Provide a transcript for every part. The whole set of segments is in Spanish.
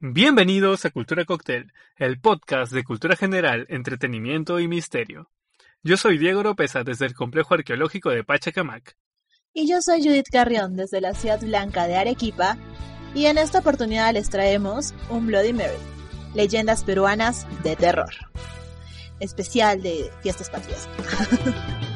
Bienvenidos a Cultura Cocktail, el podcast de cultura general, entretenimiento y misterio. Yo soy Diego Oropesa desde el complejo arqueológico de Pachacamac. Y yo soy Judith Carrión desde la ciudad blanca de Arequipa. Y en esta oportunidad les traemos un Bloody Mary, leyendas peruanas de terror. Especial de fiestas patrias.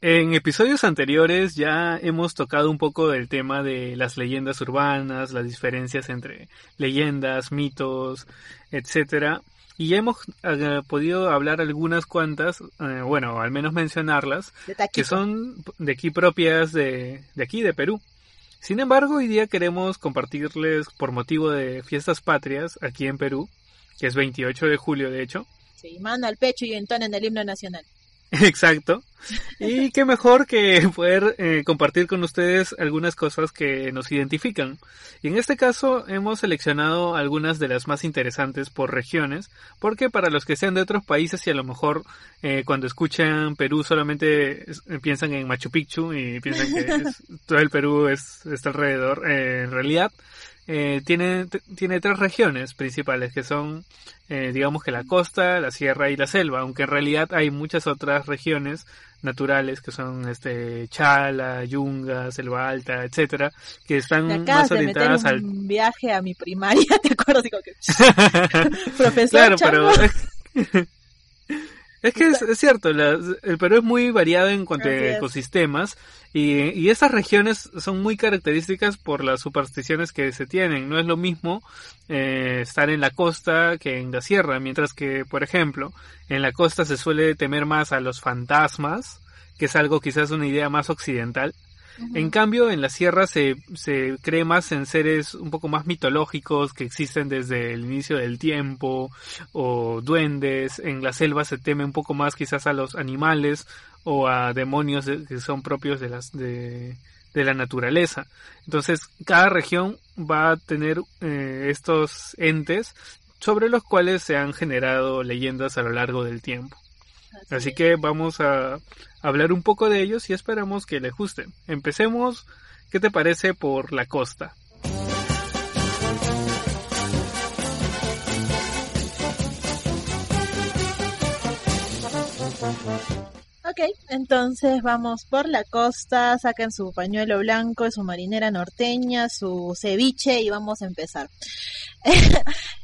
En episodios anteriores ya hemos tocado un poco del tema de las leyendas urbanas, las diferencias entre leyendas, mitos, etcétera, y ya hemos eh, podido hablar algunas cuantas, eh, bueno, al menos mencionarlas, que son de aquí propias de, de aquí, de Perú. Sin embargo, hoy día queremos compartirles por motivo de fiestas patrias aquí en Perú, que es 28 de julio de hecho. Sí, mano al pecho y entonen el himno nacional. Exacto. Y qué mejor que poder eh, compartir con ustedes algunas cosas que nos identifican. Y en este caso hemos seleccionado algunas de las más interesantes por regiones, porque para los que sean de otros países y a lo mejor eh, cuando escuchan Perú solamente piensan en Machu Picchu y piensan que todo el Perú es, está alrededor, eh, en realidad eh, tiene, tiene tres regiones principales que son, eh, digamos que la costa, la sierra y la selva, aunque en realidad hay muchas otras regiones naturales que son este Chala, Yunga, Selva Alta, etcétera, que están más orientadas al viaje a mi primaria, te acuerdo digo que profesor Claro, pero Es que es, cierto, el Perú es muy variado en cuanto a ecosistemas y, y estas regiones son muy características por las supersticiones que se tienen. No es lo mismo eh, estar en la costa que en la sierra, mientras que, por ejemplo, en la costa se suele temer más a los fantasmas, que es algo quizás una idea más occidental, en cambio, en la sierra se, se cree más en seres un poco más mitológicos que existen desde el inicio del tiempo, o duendes. En la selva se teme un poco más quizás a los animales o a demonios que son propios de las, de, de la naturaleza. Entonces, cada región va a tener eh, estos entes sobre los cuales se han generado leyendas a lo largo del tiempo. Así que vamos a hablar un poco de ellos y esperamos que les gusten. Empecemos, ¿qué te parece por la costa? Ok, entonces vamos por la costa, saquen su pañuelo blanco, su marinera norteña, su ceviche y vamos a empezar.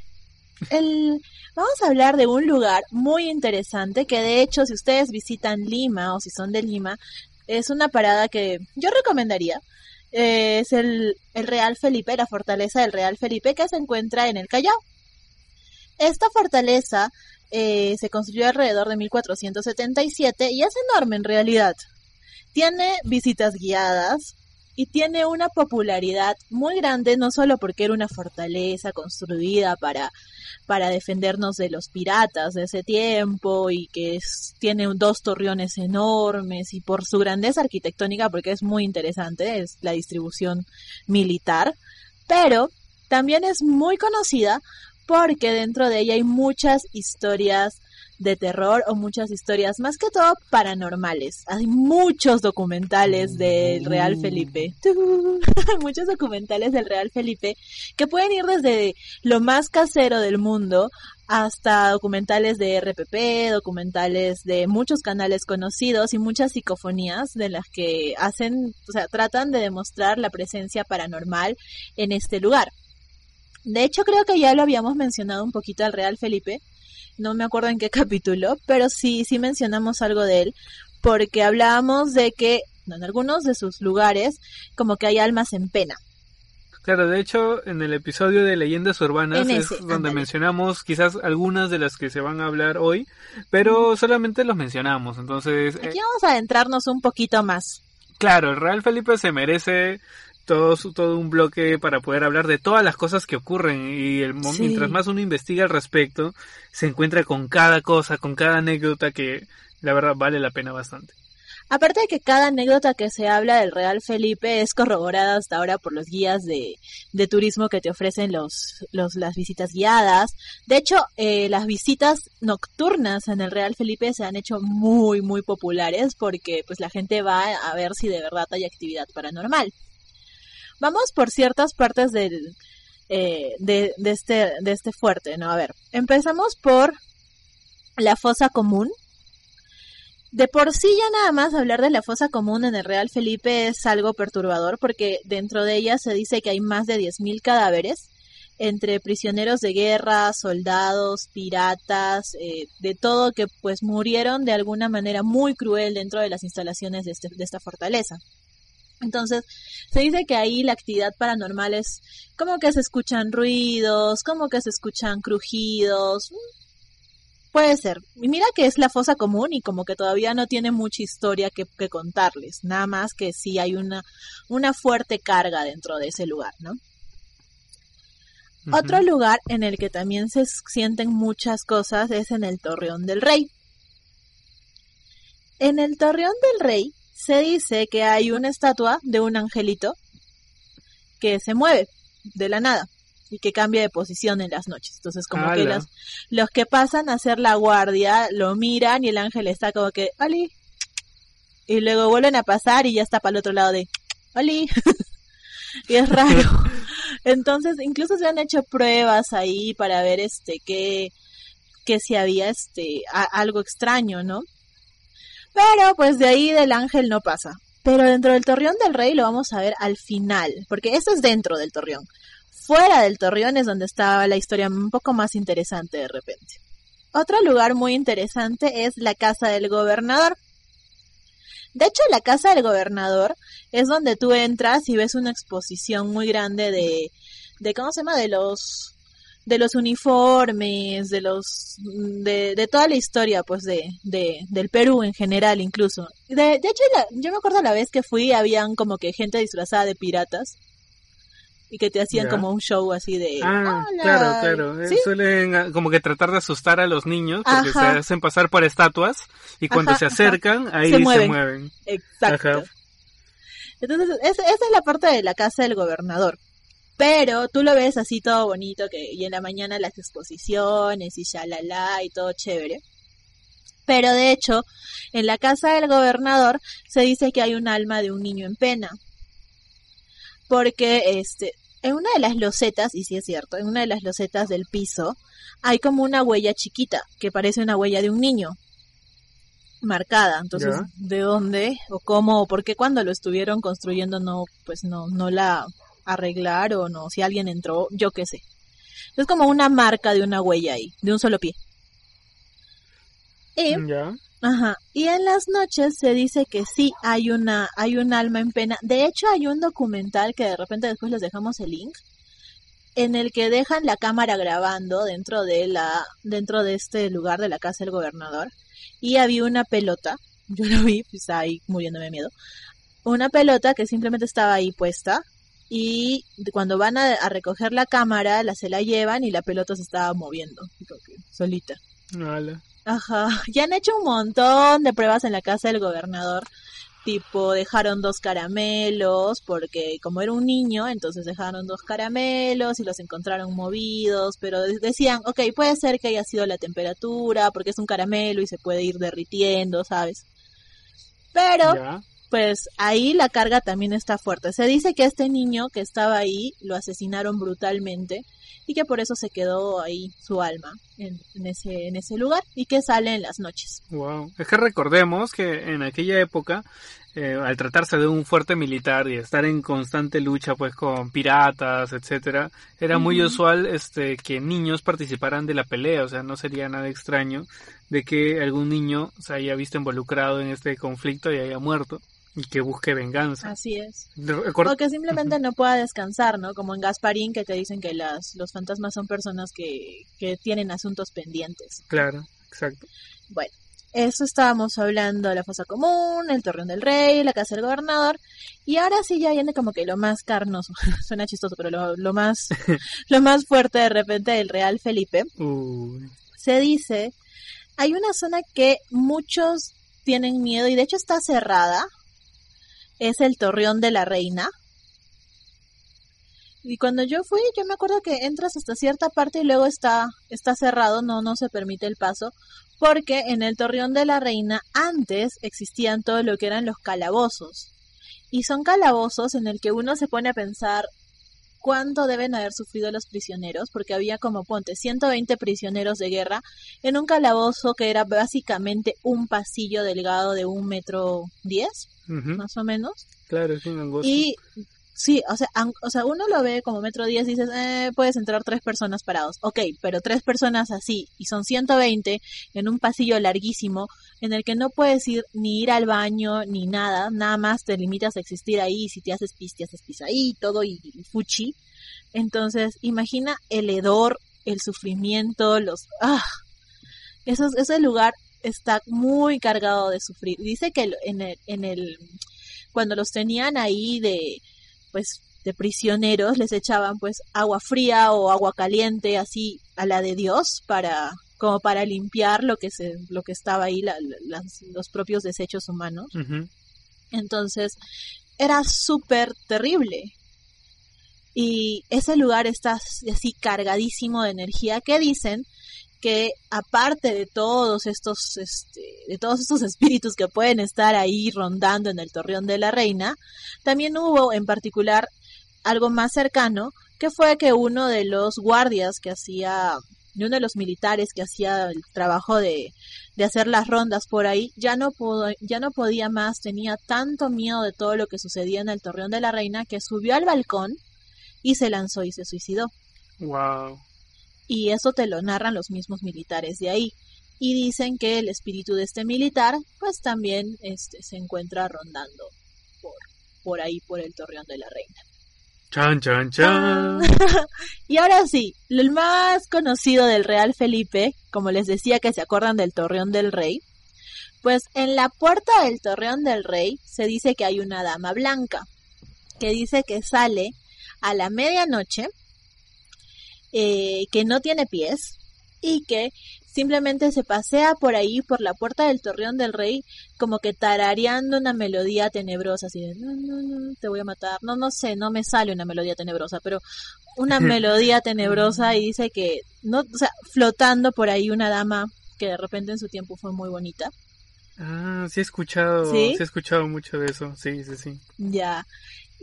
El, Vamos a hablar de un lugar muy interesante que de hecho si ustedes visitan Lima o si son de Lima, es una parada que yo recomendaría. es el, el Real Felipe, la fortaleza del Real Felipe que se encuentra en el Callao. Esta fortaleza eh, se construyó alrededor de 1477 y es enorme en realidad. Tiene visitas guiadas, y tiene una popularidad muy grande, no solo porque era una fortaleza construida para, para defendernos de los piratas de ese tiempo y que tiene dos torreones enormes y por su grandeza arquitectónica, porque es muy interesante, es la distribución militar, pero también es muy conocida porque dentro de ella hay muchas historias de terror o muchas historias, más que todo paranormales. Hay muchos documentales del Real Felipe. muchos documentales del Real Felipe que pueden ir desde lo más casero del mundo hasta documentales de RPP, documentales de muchos canales conocidos y muchas psicofonías de las que hacen, o sea, tratan de demostrar la presencia paranormal en este lugar. De hecho, creo que ya lo habíamos mencionado un poquito al Real Felipe, no me acuerdo en qué capítulo, pero sí, sí mencionamos algo de él, porque hablábamos de que en algunos de sus lugares como que hay almas en pena. Claro, de hecho, en el episodio de leyendas urbanas es donde mencionamos quizás algunas de las que se van a hablar hoy, pero solamente los mencionamos, entonces... Aquí eh, vamos a adentrarnos un poquito más. Claro, el Real Felipe se merece todo, todo un bloque para poder hablar de todas las cosas que ocurren y el, mientras más uno investiga al respecto, se encuentra con cada cosa, con cada anécdota que la verdad vale la pena bastante. Aparte de que cada anécdota que se habla del Real Felipe es corroborada hasta ahora por los guías de, de turismo que te ofrecen los, los, las visitas guiadas. De hecho, eh, las visitas nocturnas en el Real Felipe se han hecho muy, muy populares porque pues la gente va a ver si de verdad hay actividad paranormal. Vamos por ciertas partes del, eh, de, de, este, de este fuerte, ¿no? A ver, empezamos por la fosa común, de por sí ya nada más hablar de la fosa común en el Real Felipe es algo perturbador porque dentro de ella se dice que hay más de 10.000 cadáveres entre prisioneros de guerra, soldados, piratas, eh, de todo que pues murieron de alguna manera muy cruel dentro de las instalaciones de, este, de esta fortaleza. Entonces, se dice que ahí la actividad paranormal es como que se escuchan ruidos, como que se escuchan crujidos, Puede ser. Y mira que es la fosa común y como que todavía no tiene mucha historia que, contarles. Nada más que sí hay una, una fuerte carga dentro de ese lugar, ¿no? Otro lugar en el que también se sienten muchas cosas es en el Torreón del Rey. En el Torreón del Rey se dice que hay una estatua de un angelito que se mueve de la nada y que cambia de posición en las noches. Entonces, como que los, los que pasan a hacer la guardia lo miran y el ángel está como que, ¡Oli! Y luego vuelven a pasar y ya está para el otro lado de, ¡Oli! y es raro. Entonces, incluso se han hecho pruebas ahí para ver este que, que si había este algo extraño, ¿no? Pero pues de ahí del ángel no pasa. Pero dentro del torreón del rey lo vamos a ver al final, porque eso es dentro del torreón fuera del Torreón es donde estaba la historia un poco más interesante de repente. Otro lugar muy interesante es la casa del gobernador. De hecho, la casa del gobernador es donde tú entras y ves una exposición muy grande de, de ¿cómo se llama? De los de los uniformes, de los de, de toda la historia pues de, de, del Perú en general incluso. De, de hecho yo me acuerdo la vez que fui habían como que gente disfrazada de piratas y que te hacían como un show así de... Ah, claro, claro. Eh, suelen ah, como que tratar de asustar a los niños porque se hacen pasar por estatuas y cuando se acercan ahí se mueven. Exacto. Entonces, esa, es la parte de la casa del gobernador. Pero tú lo ves así todo bonito que y en la mañana las exposiciones y la y todo chévere. Pero de hecho, en la casa del gobernador se dice que hay un alma de un niño en pena. Porque este en una de las losetas, y sí es cierto, en una de las losetas del piso hay como una huella chiquita que parece una huella de un niño marcada. Entonces, ¿de dónde o cómo o por qué cuando lo estuvieron construyendo no pues no no la arreglaron o si alguien entró, yo qué sé. Es como una marca de una huella ahí, de un solo pie. Y Ajá. Y en las noches se dice que sí hay una hay un alma en pena. De hecho, hay un documental que de repente después les dejamos el link en el que dejan la cámara grabando dentro de la dentro de este lugar de la casa del gobernador y había una pelota. Yo lo vi, pues ahí muriéndome de miedo. Una pelota que simplemente estaba ahí puesta y cuando van a, recoger la cámara, la se la llevan y la pelota se estaba moviendo, solita. Ajá, ya han hecho un montón de pruebas en la casa del gobernador. Tipo, dejaron dos caramelos, porque como era un niño, entonces dejaron dos caramelos y los encontraron movidos, pero decían, ok, puede ser que haya sido la temperatura, porque es un caramelo y se puede ir derritiendo, ¿sabes? Pero, pues ahí la carga también está fuerte. Se dice que este niño que estaba ahí lo asesinaron brutalmente y que por eso se quedó ahí su alma en, ese, en ese lugar y que sale en las noches. Wow. Es que recordemos que en aquella época, eh, al tratarse de un fuerte militar y estar en constante lucha pues con piratas, etcétera, era muy usual este que niños participaran de la pelea, o sea, no sería nada extraño de que algún niño se haya visto involucrado en este conflicto y haya muerto y que busque venganza. Así es. O que simplemente no pueda descansar, ¿no? Como en Gasparín que te dicen que las, los fantasmas son personas que, que tienen asuntos pendientes. Claro, exacto. Bueno, eso estábamos hablando de la fosa común, el torreón del rey, la casa del gobernador, y ahora sí ya viene como que lo más carnoso, suena chistoso, pero lo, lo más, lo más fuerte de repente del Real Felipe. Se dice, hay una zona que muchos tienen miedo y de hecho está cerrada. Es el Torreón de la Reina. Y cuando yo fui, yo me acuerdo que entras hasta cierta parte y luego está, está cerrado, no, no se permite el paso, porque en el Torreón de la Reina antes existían todo lo que eran los calabozos. Y son calabozos en el que uno se pone a pensar cuánto deben haber sufrido los prisioneros, porque había como, ponte, 120 prisioneros de guerra en un calabozo que era básicamente un pasillo delgado de un metro diez, más o menos. Claro, es un angosto. Y Sí, o sea, o sea, uno lo ve como metro 10 y dices, eh, puedes entrar tres personas parados. Ok, pero tres personas así, y son 120 en un pasillo larguísimo, en el que no puedes ir ni ir al baño ni nada, nada más te limitas a existir ahí, si te haces pis, te haces pis ahí, todo y, fuchi. Entonces, imagina el hedor, el sufrimiento, los... ¡Ah! Eso, ese lugar está muy cargado de sufrir. Dice que en el, en el cuando los tenían ahí de pues de prisioneros les echaban pues agua fría o agua caliente así a la de Dios para como para limpiar lo que se lo que estaba ahí los propios desechos humanos. Entonces era súper terrible. Y ese lugar está así cargadísimo de energía. Que dicen que aparte de todos estos este, de todos estos espíritus que pueden estar ahí rondando en el torreón de la reina también hubo en particular algo más cercano que fue que uno de los guardias que hacía uno de los militares que hacía el trabajo de, de hacer las rondas por ahí ya no pudo, ya no podía más tenía tanto miedo de todo lo que sucedía en el torreón de la reina que subió al balcón y se lanzó y se suicidó. Wow y eso te lo narran los mismos militares de ahí. Y dicen que el espíritu de este militar, pues también este, se encuentra rondando por, por ahí, por el Torreón de la Reina. Chan, chan, chan. y ahora sí, el más conocido del Real Felipe, como les decía que se acuerdan del Torreón del Rey, pues en la puerta del Torreón del Rey se dice que hay una dama blanca, que dice que sale a la medianoche eh, que no tiene pies y que simplemente se pasea por ahí, por la puerta del torreón del rey, como que tarareando una melodía tenebrosa, así de, no, no, no, te voy a matar, no, no sé, no me sale una melodía tenebrosa, pero una melodía tenebrosa y dice que, no, o sea, flotando por ahí una dama que de repente en su tiempo fue muy bonita. Ah, sí he escuchado, ¿Sí? he escuchado mucho de eso, sí, sí, sí. Ya,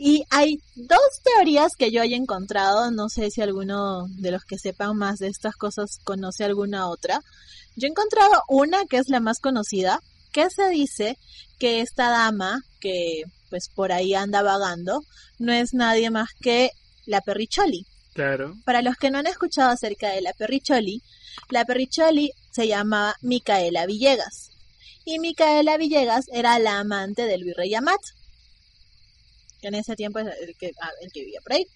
y hay dos teorías que yo haya encontrado, no sé si alguno de los que sepan más de estas cosas conoce alguna otra. Yo he encontrado una que es la más conocida, que se dice que esta dama que pues por ahí anda vagando no es nadie más que la Perricholi. Claro. Para los que no han escuchado acerca de la Perricholi, la Perricholi se llamaba Micaela Villegas. Y Micaela Villegas era la amante del virrey Amat que en ese tiempo es el que, ah, el que vivía por ahí.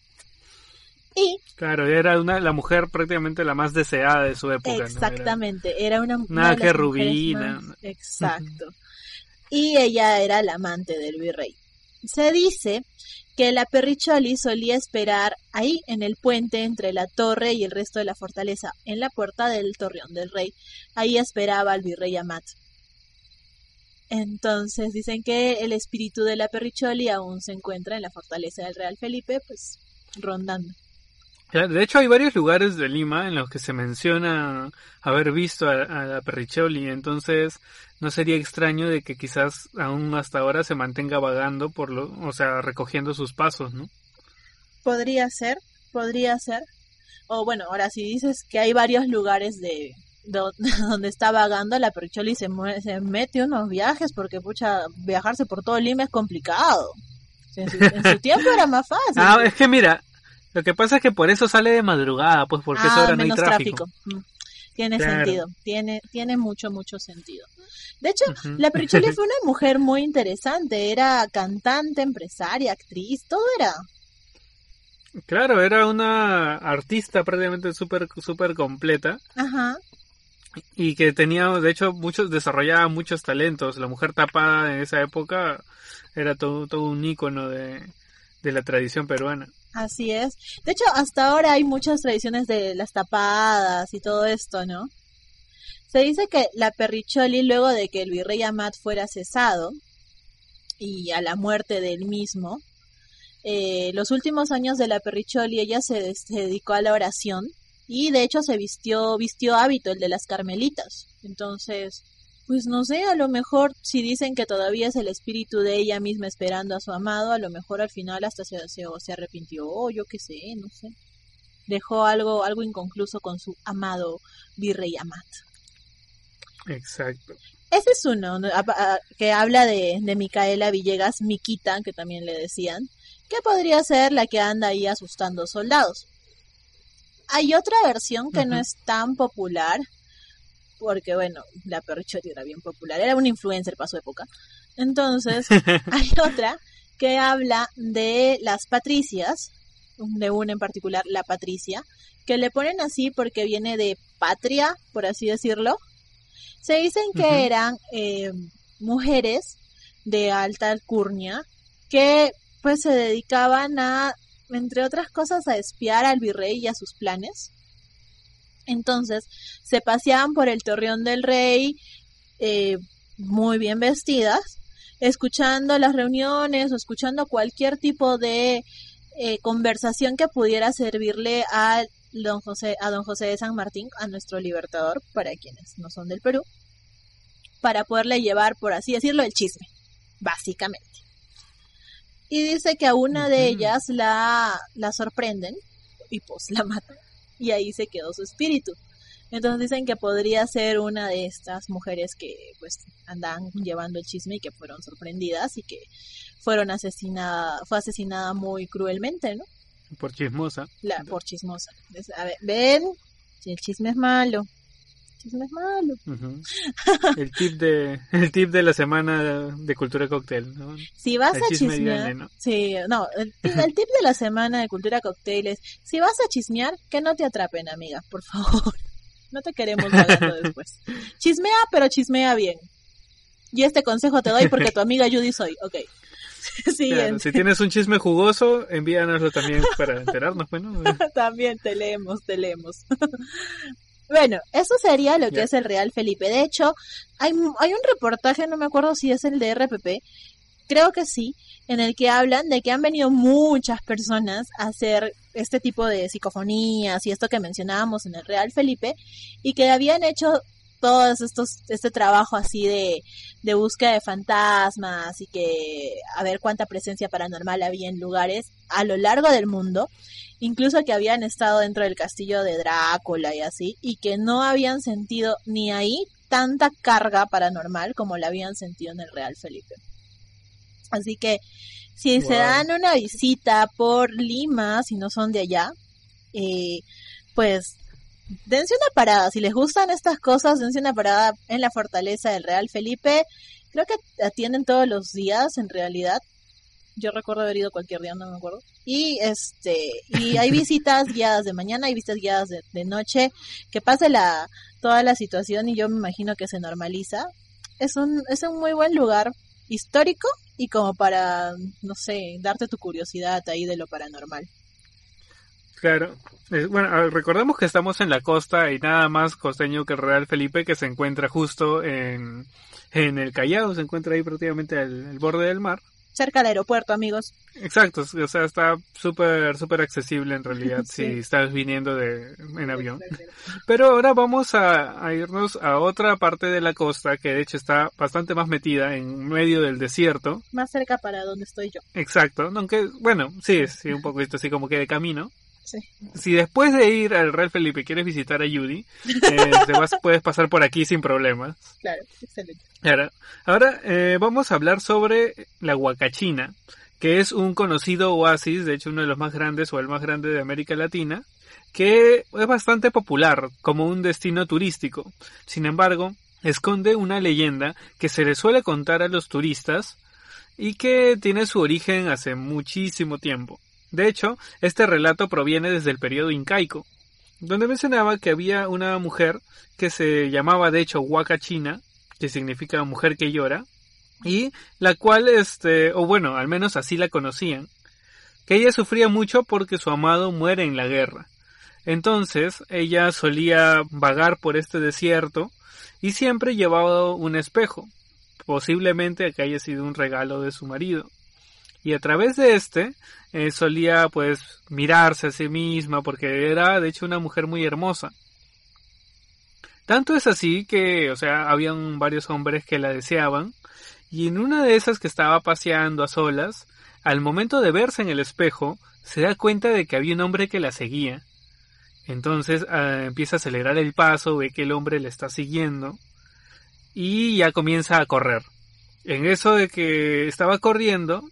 Y, claro, era una, la mujer prácticamente la más deseada de su época. Exactamente, era, una Nada que rubina. exacto. y ella era la amante del virrey. Se dice que la Perricholi solía esperar ahí en el puente entre la torre y el resto de la fortaleza, en la puerta del torreón del rey. Ahí esperaba al virrey Amat. Entonces dicen que el espíritu de la Perricholi aún se encuentra en la fortaleza del Real Felipe, pues rondando. De hecho, hay varios lugares de Lima en los que se menciona haber visto a, la Perricholi, entonces no sería extraño de que quizás aún hasta ahora se mantenga vagando por lo, o sea, recogiendo sus pasos, ¿no? Podría ser, podría ser. O bueno, ahora si dices que hay varios lugares de, donde está vagando, la Percholi se, se mete unos viajes porque, pucha, viajarse por todo Lima es complicado. En su, tiempo era más fácil. Ah, es que mira, lo que pasa es que por eso sale de madrugada, pues porque eso era no hay tráfico. Mm, tiene sentido, tiene, tiene mucho, mucho sentido. De hecho, la Percholi fue una mujer muy interesante, era cantante, empresaria, actriz, todo era. Claro, era una artista prácticamente súper super completa. Ajá y que tenía, de hecho, muchos, desarrollaba muchos talentos. La mujer tapada en esa época era todo, todo un ícono de, de la tradición peruana. Así es. De hecho, hasta ahora hay muchas tradiciones de las tapadas y todo esto, ¿no? Se dice que la Perricholi, luego de que el virrey Amat fuera cesado y a la muerte del mismo, eh, los últimos años de la Perricholi ella se, dedicó a la oración y de hecho se vistió, vistió hábito, el de las carmelitas. Entonces, pues no sé, a lo mejor si dicen que todavía es el espíritu de ella misma esperando a su amado, a lo mejor al final hasta se, se, se arrepintió, o yo qué sé, no sé. Dejó algo, algo inconcluso con su amado virrey Amat. Exacto. Ese es uno que habla de, de Micaela Villegas, Miquita, que también le decían, que podría ser la que anda ahí asustando soldados. Hay otra versión que no es tan popular, porque bueno, la Perrichotti era bien popular, era un influencer para su época. Entonces, hay otra que habla de las patricias, de una en particular, la patricia, que le ponen así porque viene de patria, por así decirlo, se dicen que eran eh, mujeres de alta alcurnia que pues se dedicaban a, entre otras cosas, a espiar al virrey y a sus planes. Entonces se paseaban por el torreón del rey eh, muy bien vestidas, escuchando las reuniones o escuchando cualquier tipo de eh, conversación que pudiera servirle a don José, a don José de San Martín, a nuestro libertador, para quienes no son del Perú, para poderle llevar, por así decirlo, el chisme, básicamente. Y dice que a una de ellas la, la sorprenden y pues la matan. Y ahí se quedó su espíritu. Entonces dicen que podría ser una de estas mujeres que pues andan llevando el chisme y que fueron sorprendidas y que fueron asesinadas, fue asesinada muy cruelmente, ¿no? Por chismosa. La, por chismosa. A ver, ven, si el chisme es malo. El chisme es malo. el, tip de, el tip de la semana de cultura cóctel, ¿no? Si vas a chismear. ¿no? Sí, no, el, el, tip de la semana de cultura cóctel es: si vas a chismear, que no te atrapen, amiga, por favor. No te queremos pagando después. Chismea, pero chismea bien. Y este consejo te doy porque tu amiga Judy soy. Ok. si tienes un chisme jugoso, envíanoslo también para enterarnos, bueno. también te leemos, te leemos. Bueno, eso sería lo que es el Real Felipe. De hecho, hay, hay un reportaje, no me acuerdo si es el de RPP, creo que sí, en el que hablan de que han venido muchas personas a hacer este tipo de psicofonías y esto que mencionábamos en el Real Felipe y que habían hecho todos estos, este trabajo así de, de búsqueda de fantasmas y que a ver cuánta presencia paranormal había en lugares a lo largo del mundo, incluso que habían estado dentro del castillo de Drácula y así, y que no habían sentido ni ahí tanta carga paranormal como la habían sentido en el Real Felipe. Así que si se dan una visita por Lima, si no son de allá, eh, pues dense una parada. Si les gustan estas cosas, dense una parada en la fortaleza del Real Felipe. Creo que atienden todos los días, en realidad. Yo recuerdo haber ido cualquier día, no me acuerdo. Y este, y hay visitas guiadas de mañana, hay visitas guiadas de, noche. Que pase la, toda la situación y yo me imagino que se normaliza. Es un, es un muy buen lugar histórico y como para, no sé, darte tu curiosidad ahí de lo paranormal. Claro. Bueno, recordemos que estamos en la costa y nada más costeño que el Real Felipe que se encuentra justo en, en el Callao, se encuentra ahí prácticamente al borde del mar cerca del aeropuerto, amigos. Exacto, o sea, está súper, súper accesible en realidad si estás viniendo de, en avión. Pero ahora vamos a, irnos a otra parte de la costa que de hecho está bastante más metida en medio del desierto. Más cerca para donde estoy yo. Exacto, aunque, bueno, sí, sí, un poco esto así como que de camino. Si después de ir al Real Felipe quieres visitar a Judy, eh, te vas, puedes pasar por aquí sin problemas. Claro, excelente. Ahora, eh, vamos a hablar sobre la Huacachina, que es un conocido oasis, de hecho uno de los más grandes o el más grande de América Latina, que es bastante popular como un destino turístico. Sin embargo, esconde una leyenda que se le suele contar a los turistas y que tiene su origen hace muchísimo tiempo. De hecho, este relato proviene desde el periodo incaico, donde mencionaba que había una mujer que se llamaba de hecho Huacachina, que significa mujer que llora, y la cual, este, o bueno, al menos así la conocían, que ella sufría mucho porque su amado muere en la guerra. Entonces ella solía vagar por este desierto y siempre llevaba un espejo, posiblemente que haya sido un regalo de su marido. Y a través de este eh, solía pues mirarse a sí misma porque era de hecho una mujer muy hermosa. Tanto es así que, o sea, habían varios hombres que la deseaban y en una de esas que estaba paseando a solas, al momento de verse en el espejo, se da cuenta de que había un hombre que la seguía entonces ah, empieza a acelerar el paso, ve que el hombre le está siguiendo y ya comienza a correr. En eso de que estaba corriendo,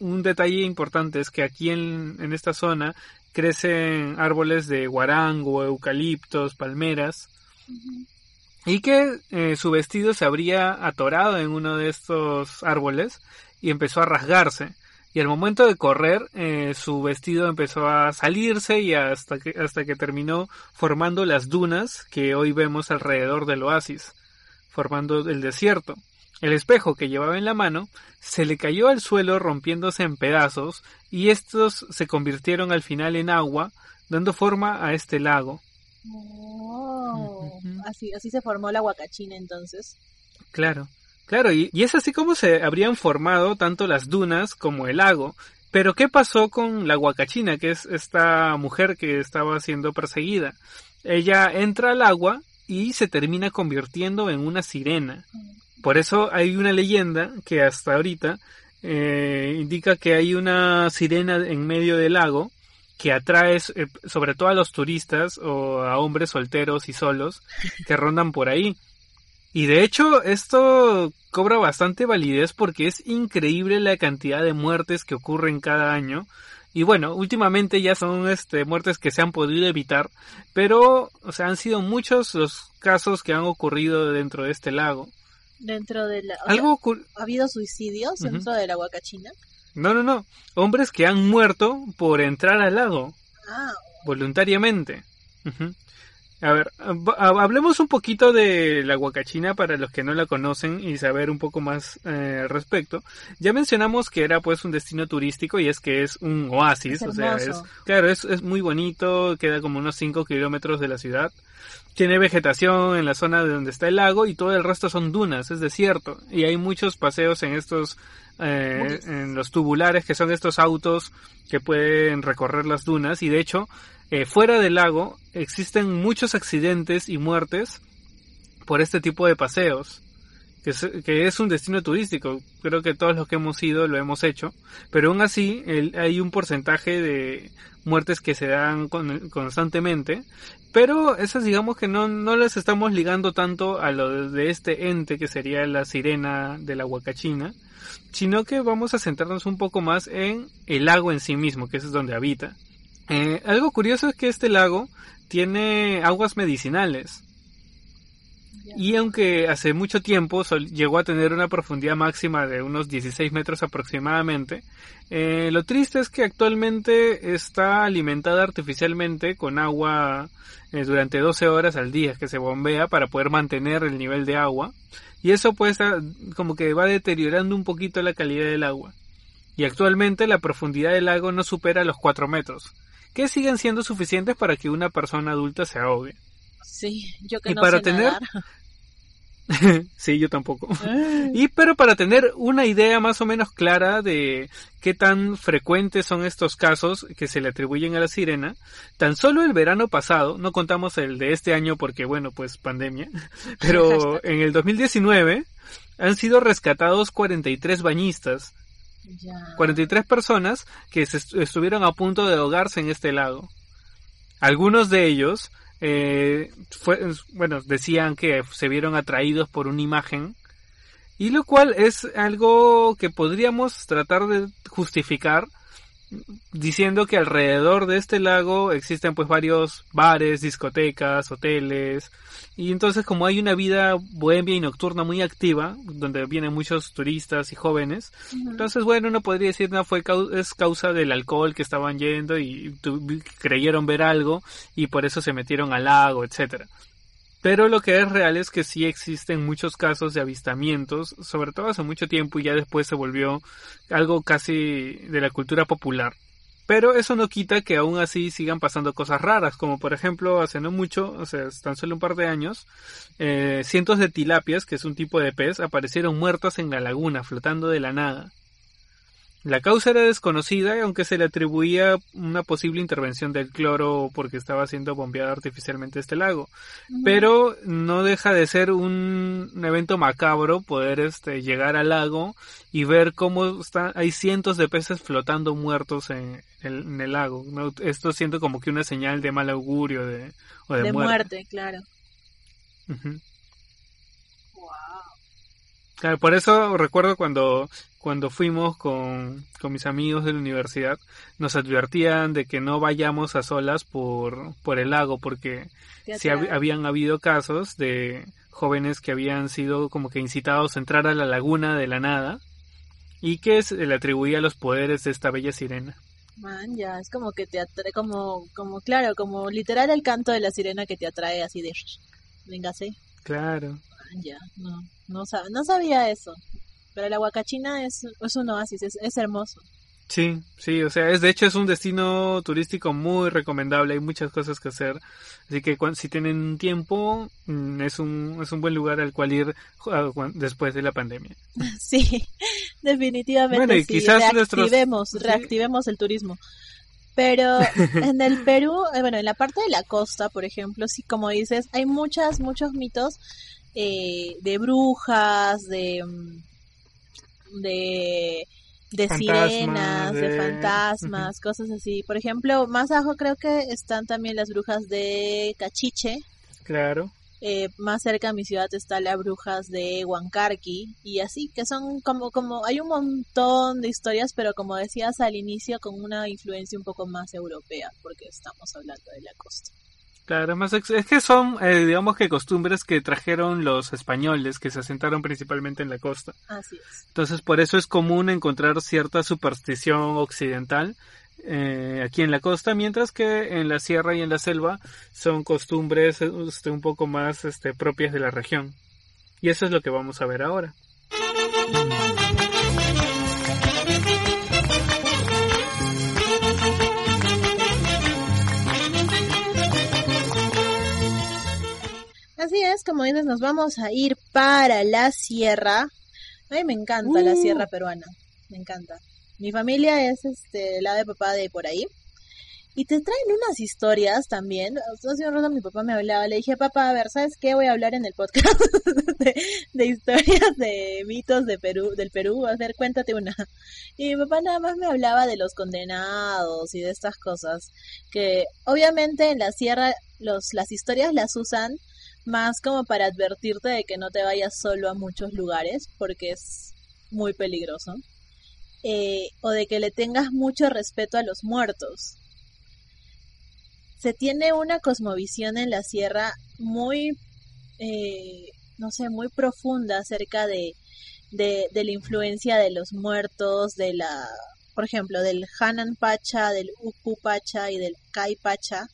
un detalle importante es que aquí en, en esta zona crecen árboles de guarango, eucaliptos, palmeras, y que eh, su vestido se habría atorado en uno de estos árboles y empezó a rasgarse y al momento de correr eh, su vestido empezó a salirse y hasta que, hasta que terminó formando las dunas que hoy vemos alrededor del oasis, formando el desierto. El espejo que llevaba en la mano se le cayó al suelo rompiéndose en pedazos y estos se convirtieron al final en agua, dando forma a este lago. Oh, así, así se formó la huacachina entonces. Claro. Claro, y, es así como se habrían formado tanto las dunas como el lago. Pero ¿qué pasó con la Huacachina, que es esta mujer que estaba siendo perseguida? Ella entra al agua y se termina convirtiendo en una sirena. Por eso hay una leyenda que hasta ahorita eh, indica que hay una sirena en medio del lago que atrae eh, sobre todo a los turistas o a hombres solteros y solos que rondan por ahí. Y de hecho, esto cobra bastante validez porque es increíble la cantidad de muertes que ocurren cada año. Y bueno, últimamente ya son este, muertes que se han podido evitar, pero han sido muchos los casos que han ocurrido dentro de este lago. Dentro de la... ¿Algo ¿Ha habido suicidios dentro de la Huacachina? No, no, no. Hombres que han muerto por entrar al lago. Ah. Voluntariamente. A ver, hablemos un poquito de la Huacachina para los que no la conocen y saber un poco más eh, al respecto. Ya mencionamos que era pues un destino turístico y es que es un oasis, o sea, es, claro, es, es muy bonito, queda como unos 5 kilómetros de la ciudad. Tiene vegetación en la zona de donde está el lago y todo el resto son dunas, es desierto. Y hay muchos paseos en estos, eh, en los tubulares que son estos autos que pueden recorrer las dunas y de hecho eh, fuera del lago existen muchos accidentes y muertes por este tipo de paseos, que es, un destino turístico. Creo que todos los que hemos ido lo hemos hecho, pero aún así hay un porcentaje de muertes que se dan constantemente, pero esas digamos que no, no las estamos ligando tanto a lo de este ente que sería la sirena de la Huacachina, sino que vamos a centrarnos un poco más en el lago en sí mismo, que es donde habita. Eh, algo curioso es que este lago tiene aguas medicinales. Y aunque hace mucho tiempo llegó a tener una profundidad máxima de unos 16 metros aproximadamente, eh, lo triste es que actualmente está alimentada artificialmente con agua eh, durante 12 horas al día que se bombea para poder mantener el nivel de agua. Y eso pues como que va deteriorando un poquito la calidad del agua. Y actualmente la profundidad del lago no supera los 4 metros que siguen siendo suficientes para que una persona adulta se ahogue. Sí, yo que y para tener sí, yo tampoco. Y pero para tener una idea más o menos clara de qué tan frecuentes son estos casos que se le atribuyen a la sirena, tan solo el verano pasado, no contamos el de este año porque bueno, pues pandemia, pero en el 2019 han sido rescatados 43 bañistas 43 personas que estuvieron a punto de ahogarse en este lago. Algunos de ellos, eh, bueno, decían que se vieron atraídos por una imagen, y lo cual es algo que podríamos tratar de justificar diciendo que alrededor de este lago existen pues varios bares, discotecas, hoteles y entonces como hay una vida bohemia y nocturna muy activa donde vienen muchos turistas y jóvenes, entonces bueno uno podría decir no fue es causa del alcohol que estaban yendo y creyeron ver algo y por eso se metieron al lago, etcétera. Pero lo que es real es que sí existen muchos casos de avistamientos, sobre todo hace mucho tiempo y ya después se volvió algo casi de la cultura popular. Pero eso no quita que aún así sigan pasando cosas raras, como por ejemplo hace no mucho, o sea, tan solo un par de años, eh, cientos de tilapias, que es un tipo de pez, aparecieron muertas en la laguna, flotando de la nada. La causa era desconocida, aunque se le atribuía una posible intervención del cloro porque estaba siendo bombeado artificialmente este lago. Pero no deja de ser un, evento macabro poder este, llegar al lago y ver cómo está, hay cientos de peces flotando muertos en, el, lago. Esto siento como que una señal de mal augurio de, o de, muerte. claro. Claro, por eso recuerdo cuando cuando fuimos con, mis amigos de la universidad, nos advertían de que no vayamos a solas por, por el lago, porque si habían habido casos de jóvenes que habían sido como que incitados a entrar a la laguna de la nada y que se le atribuía los poderes de esta bella sirena. Man, ya, es como que te atrae, como, como, claro, como literal el canto de la sirena que te atrae así de, véngase. Claro. Man, ya, no, no, no sabía eso. Pero la Huacachina es, es un oasis, es, hermoso. Sí, sí, o sea, es de hecho es un destino turístico muy recomendable, hay muchas cosas que hacer, así que si tienen tiempo mm, es un es un buen lugar al cual ir ah, después de la pandemia. Sí, definitivamente. Bueno, y quizás reactivemos, reactivemos el turismo. Pero en el Perú, eh, bueno, en la parte de la costa, por ejemplo, sí, como dices, hay muchas, muchos mitos eh, de brujas, de mm, de, de sirenas, de... fantasmas, cosas así. Por ejemplo, más abajo creo que están también las brujas de Cachiche. Claro. Eh, más cerca a mi ciudad está las brujas de Huancarqui y así que son como como hay un montón de historias pero como decías al inicio con una influencia un poco más europea porque estamos hablando de la costa Claro, es que son, eh, digamos que costumbres que trajeron los españoles que se asentaron principalmente en la costa. Así es. Entonces, por eso es común encontrar cierta superstición occidental eh, aquí en la costa, mientras que en la sierra y en la selva son costumbres este, un poco más este, propias de la región. Y eso es lo que vamos a ver ahora. Así es, como dices, nos vamos a ir para la sierra. A mí me encanta la uh. sierra peruana, me encanta. Mi familia es este la de papá de por ahí. Y te traen unas historias también. Hace un rato mi papá me hablaba, le dije, papá, a ver, ¿sabes qué? Voy a hablar en el podcast de, historias de mitos de Perú, del Perú. A ver, cuéntate una. Y mi papá nada más me hablaba de los condenados y de estas cosas. Que obviamente en la sierra los, las historias las usan más como para advertirte de que no te vayas solo a muchos lugares porque es muy peligroso eh, o de que le tengas mucho respeto a los muertos. Se tiene una cosmovisión en la sierra muy eh, no sé muy profunda acerca de, de, de la influencia de los muertos de la por ejemplo del Hanan Pacha del Uku Pacha y del Kai Pacha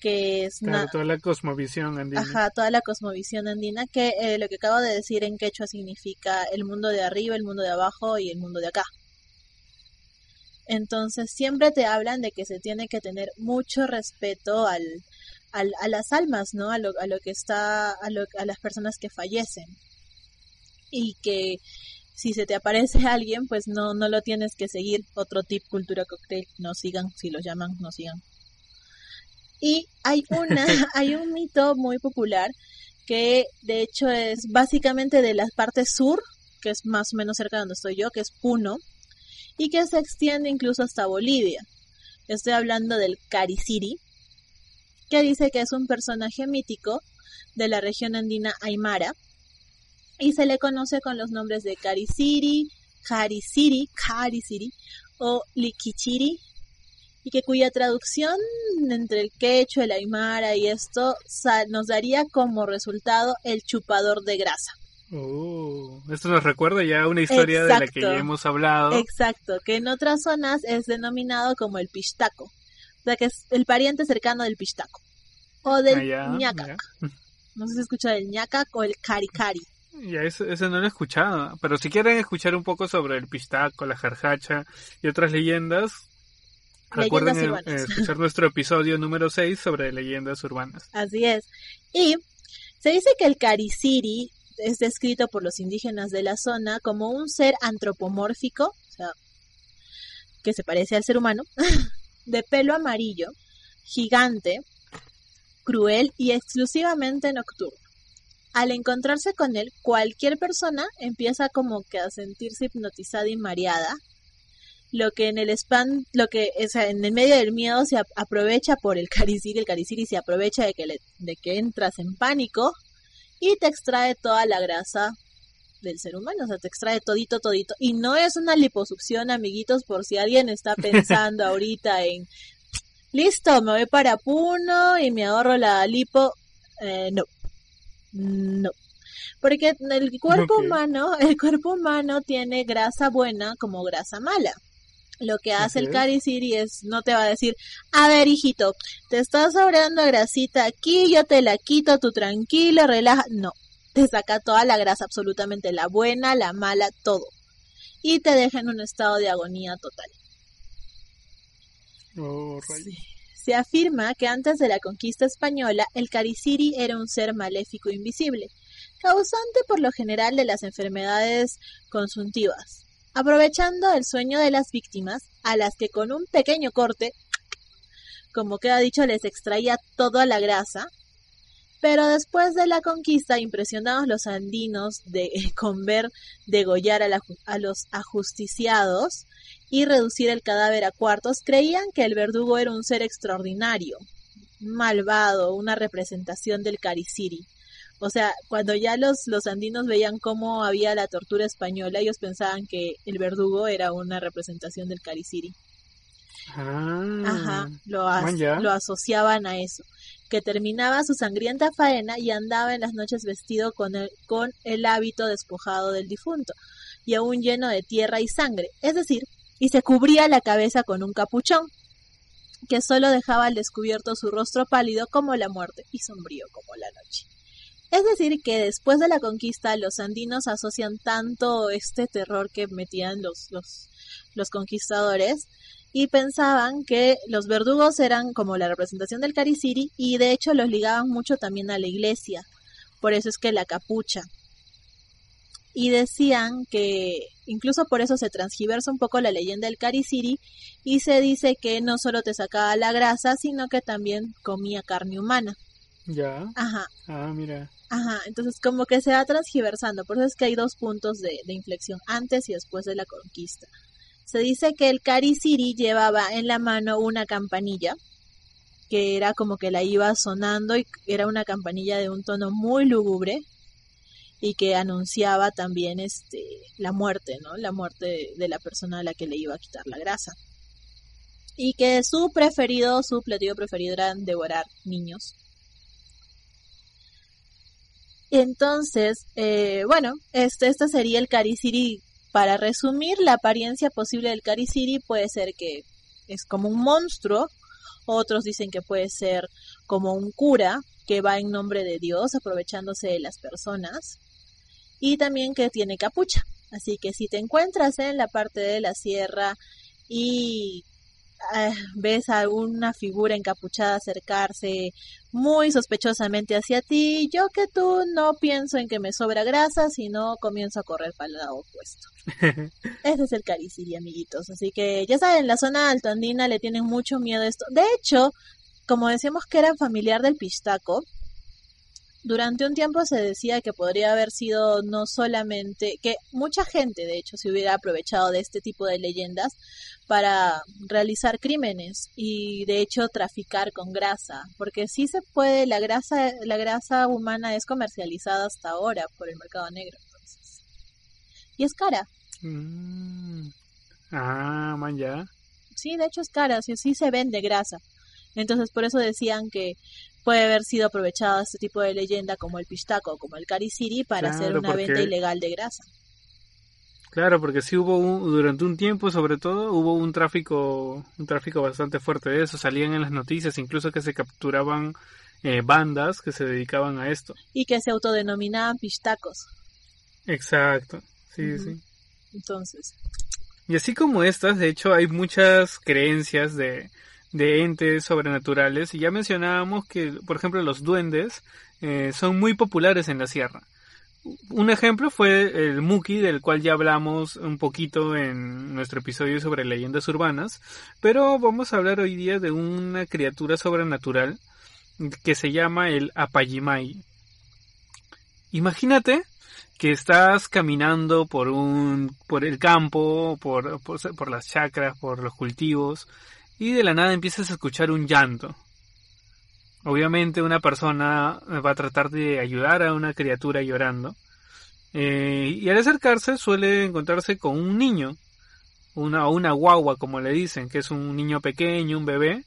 que es toda la cosmovisión andina. Ajá, toda la cosmovisión andina, que eh, lo que acabo de decir en quechua significa el mundo de arriba, el mundo de abajo y el mundo de acá. Entonces siempre te hablan de que se tiene que tener mucho respeto al, al a las almas, ¿no? A lo, a lo que está, a, lo, a las personas que fallecen. Y que si se te aparece alguien, pues no, no lo tienes que seguir. Otro tip, cultura cocktail, no sigan, si los llaman, no sigan. Y hay una, hay un mito muy popular que de hecho es básicamente de la parte sur, que es más o menos cerca de donde estoy yo, que es Puno, y que se extiende incluso hasta Bolivia. Estoy hablando del Cariciri, que dice que es un personaje mítico de la región andina Aymara, y se le conoce con los nombres de Cariciri, Cariciri, Cariciri o Liquichiri y que cuya traducción entre el quechua, el aymara y esto nos daría como resultado el chupador de grasa. Uh, esto nos recuerda ya una historia de la que ya hemos hablado. Exacto, que en otras zonas es denominado como el pistaco, o sea que es el pariente cercano del pistaco o del ah, ñacac. No sé si escucha el ñacac o el caricari. Ya, ese, no lo he escuchado, pero si quieren escuchar un poco sobre el pistaco, la jarjacha y otras leyendas, Recuerden eh, escuchar nuestro episodio número 6 sobre leyendas urbanas. Así es. Y se dice que el Cariciri es descrito por los indígenas de la zona como un ser antropomórfico, o sea, que se parece al ser humano, de pelo amarillo, gigante, cruel y exclusivamente nocturno. Al encontrarse con él, cualquier persona empieza como que a sentirse hipnotizada y mareada, lo que en el spam, lo que, o sea, en el medio del miedo se aprovecha por el cariciri, el cariciri se aprovecha de que, de que entras en pánico y te extrae toda la grasa del ser humano, o sea, te extrae todito, todito. Y no es una liposucción, amiguitos, por si alguien está pensando ahorita en, listo, me voy para Puno y me ahorro la lipo. Eh, no, no. Porque el cuerpo humano, el cuerpo humano tiene grasa buena como grasa mala. Lo que hace el Cariciri es, no te va a decir, a ver hijito, te estás sobrando grasita aquí, yo te la quito, tú tranquilo, relaja. No, te saca toda la grasa, absolutamente la buena, la mala, todo. Y te deja en un estado de agonía total. Oh, Se afirma que antes de la conquista española, el Cariciri era un ser maléfico invisible, causante por lo general de las enfermedades consuntivas, aprovechando el sueño de las víctimas, a las que con un pequeño corte, como queda dicho, les extraía toda la grasa, pero después de la conquista, impresionados los andinos de, con ver degollar a, a los ajusticiados y reducir el cadáver a cuartos, creían que el verdugo era un ser extraordinario, malvado, una representación del Cariciri. O sea, cuando ya los, los andinos veían cómo había la tortura española, ellos pensaban que el verdugo era una representación del Cariciri. Ah, Ajá, lo, lo asociaban a eso. Que terminaba su sangrienta faena y andaba en las noches vestido con el, con el hábito despojado del difunto y aún lleno de tierra y sangre, es decir, y se cubría la cabeza con un capuchón, que solo dejaba al descubierto su rostro pálido como la muerte y sombrío como la noche. Es decir, que después de la conquista los andinos asocian tanto este terror que metían los, los, los conquistadores y pensaban que los verdugos eran como la representación del Cariciri y de hecho los ligaban mucho también a la iglesia. Por eso es que la capucha. Y decían que incluso por eso se transgiversa un poco la leyenda del Cariciri y se dice que no solo te sacaba la grasa, sino que también comía carne humana. Ya. Ajá. Ah, mira. Ajá, entonces como que se va transgiversando, por eso es que hay dos puntos de, inflexión, antes y después de la conquista. Se dice que el Cariciri llevaba en la mano una campanilla, que era como que la iba sonando y era una campanilla de un tono muy lúgubre y que anunciaba también este la muerte, ¿no? La muerte de la persona a la que le iba a quitar la grasa. Y que su preferido, su platillo preferido era devorar niños. Entonces, eh, bueno, este, este sería el Cariciri. Para resumir, la apariencia posible del Cariciri puede ser que es como un monstruo, otros dicen que puede ser como un cura que va en nombre de Dios aprovechándose de las personas y también que tiene capucha. Así que si te encuentras en la parte de la sierra y Ah, ves a una figura encapuchada acercarse muy sospechosamente hacia ti, yo que tú no pienso en que me sobra grasa, sino comienzo a correr para el lado opuesto. Ese es el cariciri, amiguitos. Así que ya saben, la zona altoandina le tienen mucho miedo a esto. De hecho, como decíamos que era familiar del pistaco, durante un tiempo se decía que podría haber sido no solamente, que mucha gente de hecho se hubiera aprovechado de este tipo de leyendas para realizar crímenes y de hecho traficar con grasa, porque sí se puede, la grasa, la grasa humana es comercializada hasta ahora por el mercado negro, entonces. Y es cara. Mm. Ah, man, ya. Sí, de hecho es cara, sí, sí se vende grasa. Entonces por eso decían que puede haber sido aprovechado este tipo de leyenda como el pistaco, como el cariciri para hacer una venta ilegal de grasa. Claro, porque sí hubo un, durante un tiempo, sobre todo, hubo un tráfico, un tráfico bastante fuerte de eso. Salían en las noticias, incluso que se capturaban eh, bandas que se dedicaban a esto. Y que se autodenominaban pistacos. Exacto, sí, sí. Entonces, Y así como estas, de hecho, hay muchas creencias de, de entes sobrenaturales. Y ya mencionábamos que, por ejemplo, los duendes eh, son muy populares en la sierra. Un ejemplo fue el Muki, del cual ya hablamos un poquito en nuestro episodio sobre leyendas urbanas, pero vamos a hablar hoy día de una criatura sobrenatural que se llama el Apayimai. Imagínate que estás caminando por un por el campo, por, por, las chacras, por los cultivos y de la nada empiezas a escuchar un llanto. Obviamente una persona va a tratar de ayudar a una criatura llorando eh, y al acercarse suele encontrarse con un niño, una una guagua como le dicen, que es un niño pequeño, un bebé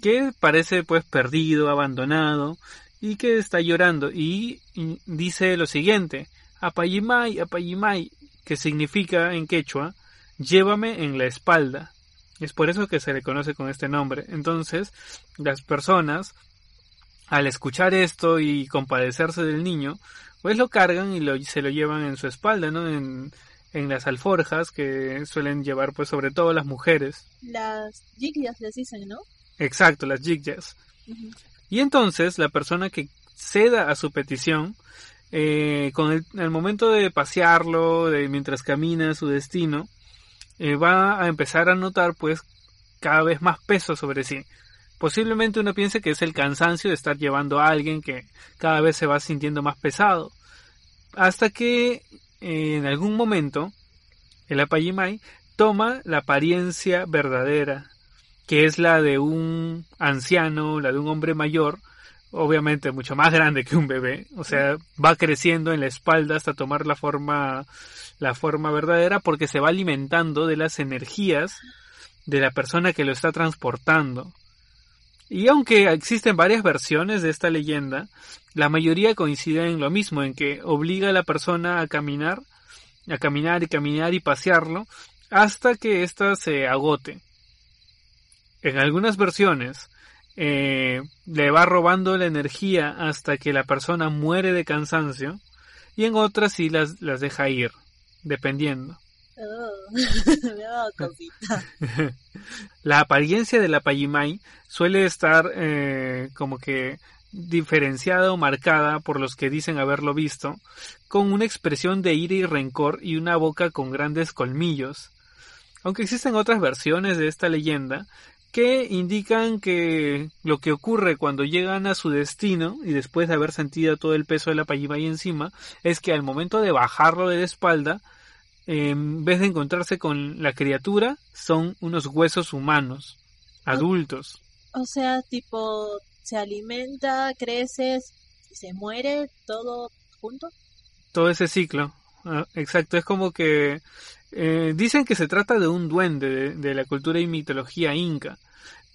que parece pues perdido, abandonado y que está llorando y dice lo siguiente Apayimai, Apayimai, que significa en quechua, llévame en la espalda. Es por eso que se le conoce con este nombre. Entonces, las personas, al escuchar esto y compadecerse del niño, pues lo cargan y lo, se lo llevan en su espalda, ¿no? En, en las alforjas que suelen llevar, pues, sobre todo las mujeres. Las yigyas les dicen, ¿no? Exacto, las yigyas. Y entonces, la persona que ceda a su petición, eh, con el, momento de pasearlo, de mientras camina a su destino, eh, va a empezar a notar pues cada vez más peso sobre sí. Posiblemente uno piense que es el cansancio de estar llevando a alguien que cada vez se va sintiendo más pesado. Hasta que eh, en algún momento el Apayimai toma la apariencia verdadera, que es la de un anciano, la de un hombre mayor, obviamente mucho más grande que un bebé, o sea, va creciendo en la espalda hasta tomar la forma la forma verdadera porque se va alimentando de las energías de la persona que lo está transportando. Y aunque existen varias versiones de esta leyenda, la mayoría coinciden en lo mismo, en que obliga a la persona a caminar, a caminar y caminar y pasearlo hasta que ésta se agote. En algunas versiones, eh, le va robando la energía hasta que la persona muere de cansancio y en otras sí las, las deja ir, dependiendo. Oh, la apariencia de la Payimai suele estar eh, como que diferenciada o marcada por los que dicen haberlo visto, con una expresión de ira y rencor y una boca con grandes colmillos. Aunque existen otras versiones de esta leyenda que indican que lo que ocurre cuando llegan a su destino y después de haber sentido todo el peso de la ahí encima es que al momento de bajarlo de la espalda en vez de encontrarse con la criatura son unos huesos humanos adultos. O sea tipo se alimenta crece se muere todo junto. Todo ese ciclo ah, exacto es como que eh, dicen que se trata de un duende de, la cultura y mitología inca,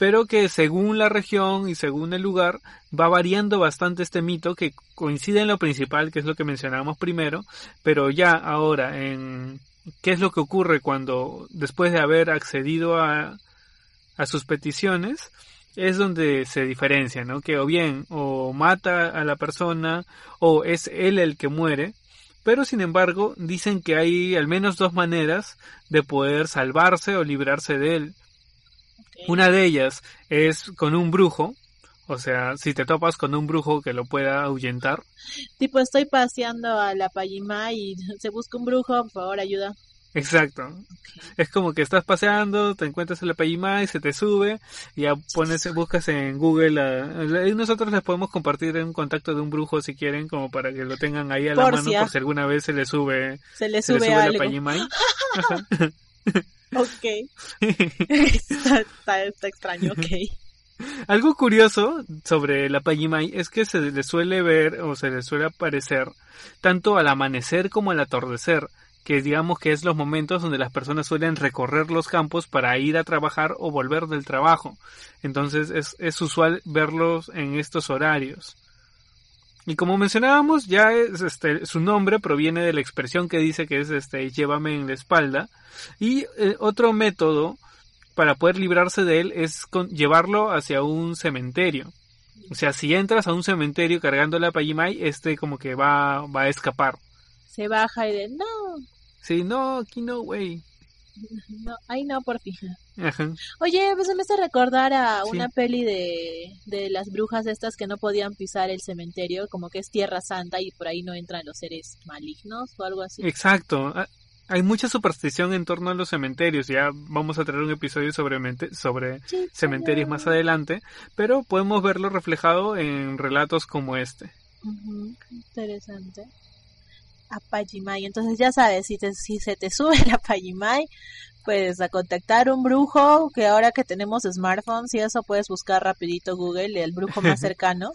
pero que según la región y según el lugar va variando bastante este mito que coincide en lo principal, que es lo que mencionábamos primero, pero ya ahora en qué es lo que ocurre cuando después de haber accedido a, a sus peticiones, es donde se diferencia, ¿no? Que o bien o mata a la persona o es él el que muere, pero sin embargo dicen que hay al menos dos maneras de poder salvarse o librarse de él. Una de ellas es con un brujo, o sea, si te topas con un brujo que lo pueda ahuyentar. Tipo, estoy paseando a la Payima y se busca un brujo, por favor, ayuda. Exacto. Es como que estás paseando, te encuentras en la Payima y se te sube, y ya pones, buscas en Google, y nosotros les podemos compartir un contacto de un brujo si quieren, como para que lo tengan ahí a la mano por si alguna vez se le sube, se le sube, la Payima. ok. está, está, extraño, ok. Algo curioso sobre la Payimai es que se le suele ver o se le suele aparecer tanto al amanecer como al atardecer que digamos que es los momentos donde las personas suelen recorrer los campos para ir a trabajar o volver del trabajo. Entonces es, es usual verlos en estos horarios. Y como mencionábamos, ya es, este, su nombre proviene de la expresión que dice que es este, llévame en la espalda. Y eh, otro método para poder librarse de él es con, llevarlo hacia un cementerio. O sea, si entras a un cementerio cargando la Payimai, este como que va, va a escapar. Se baja y de no, Sí, no, aquí no, güey. No, ay no, por fin. Oye, pues me hace recordar a una peli de, de las brujas estas que no podían pisar el cementerio, como que es Tierra Santa y por ahí no entran los seres malignos o algo así. Exacto. Hay mucha superstición en torno a los cementerios. Ya vamos a traer un episodio sobre, sobre cementerios más adelante, pero podemos verlo reflejado en relatos como este. Interesante. Apayimay. Entonces ya sabes, si, te, si se te sube la Apayimay, pues a contactar un brujo, que ahora que tenemos smartphones y eso puedes buscar rapidito Google el brujo más cercano.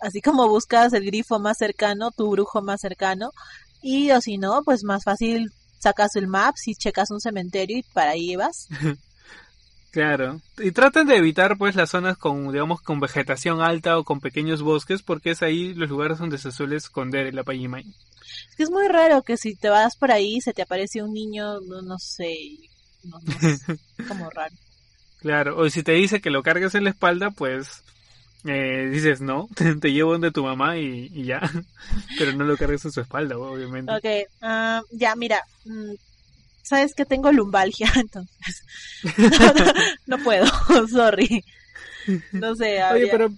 Así como buscas el grifo más cercano, tu brujo más cercano. Y o si no, pues más fácil sacas el map y checas un cementerio y para ahí vas. Claro. Y traten de evitar pues las zonas con, digamos, con vegetación alta o con pequeños bosques porque es ahí los lugares donde se suele esconder el apayimay. Es que es muy raro que si te vas por ahí se te aparece un niño, no, sé, no, como raro. Claro, o si te dice que lo cargues en la espalda, pues eh, dices no, te, llevo donde tu mamá y, ya, pero no lo cargues en su espalda, obviamente. Ok, ah, ya, mira, mm, sabes que tengo lumbalgia, entonces no, puedo, sorry. No sé. Oye, pero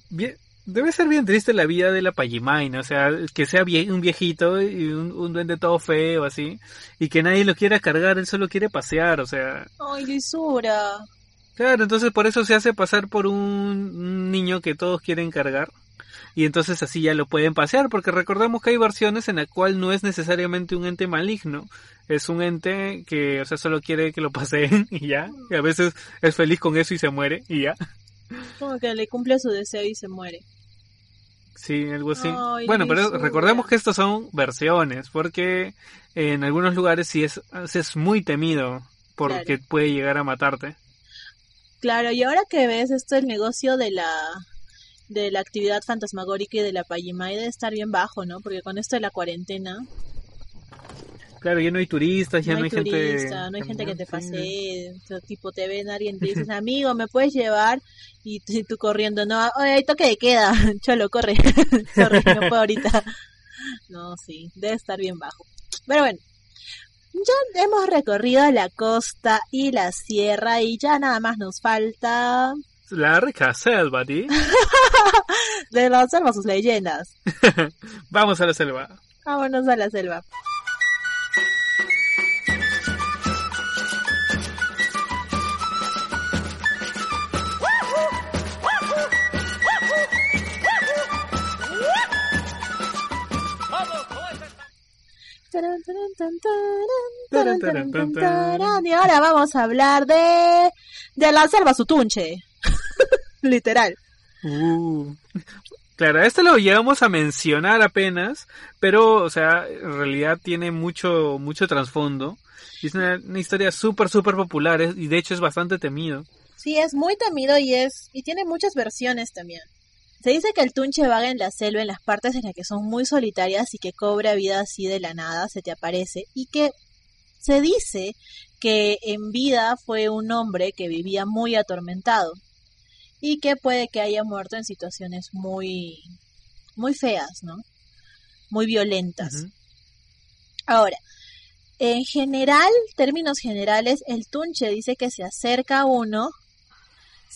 debe ser bien triste la vida de la Payimay, O sea, que sea un viejito y un, duende todo feo así, y que nadie lo quiera cargar, él solo quiere pasear, o sea... Ay, lisura. Claro, entonces por eso se hace pasar por un niño que todos quieren cargar y entonces así ya lo pueden pasear, porque recordemos que hay versiones en la cual no es necesariamente un ente maligno, es un ente que, o sea, solo quiere que lo paseen y ya, y a veces es feliz con eso y se muere y ya. Como que le cumple su deseo y se muere. Sí, algo así. bueno, pero recordemos que estos son versiones, porque en algunos lugares sí es, es muy temido porque puede llegar a matarte. Claro, y ahora que ves esto el negocio de la de la actividad fantasmagórica y de la Payimay debe estar bien bajo, ¿no? Porque con esto de la cuarentena... Claro, ya no hay turistas, ya no, hay, gente... No hay gente que te pase, tipo te ven alguien te dices, amigo, ¿me puedes llevar? Y, tú corriendo, no, oye, hay toque de queda, cholo, corre, corre, no puedo ahorita. No, sí, debe estar bien bajo. Pero bueno, ya hemos recorrido la costa y la sierra y ya nada más nos falta la rica selva, ¿sí? de la selva, sus leyendas. Vamos a la selva. Vámonos a la selva. Y ahora vamos a hablar de de la selva Sutunche. Literal. Uh. Claro, esto lo llegamos a mencionar apenas, pero, o sea, en realidad tiene mucho, mucho trasfondo. Es una, historia súper, súper popular y de hecho es bastante temido. Sí, es muy temido y es, y tiene muchas versiones también. Se dice que el tunche vaga en la selva en las partes en las que son muy solitarias y que cobra vida así de la nada, se te aparece, y que se dice que en vida fue un hombre que vivía muy atormentado y que puede que haya muerto en situaciones muy, muy feas, ¿no? Muy violentas. Ahora, en general, términos generales, el tunche dice que se acerca a uno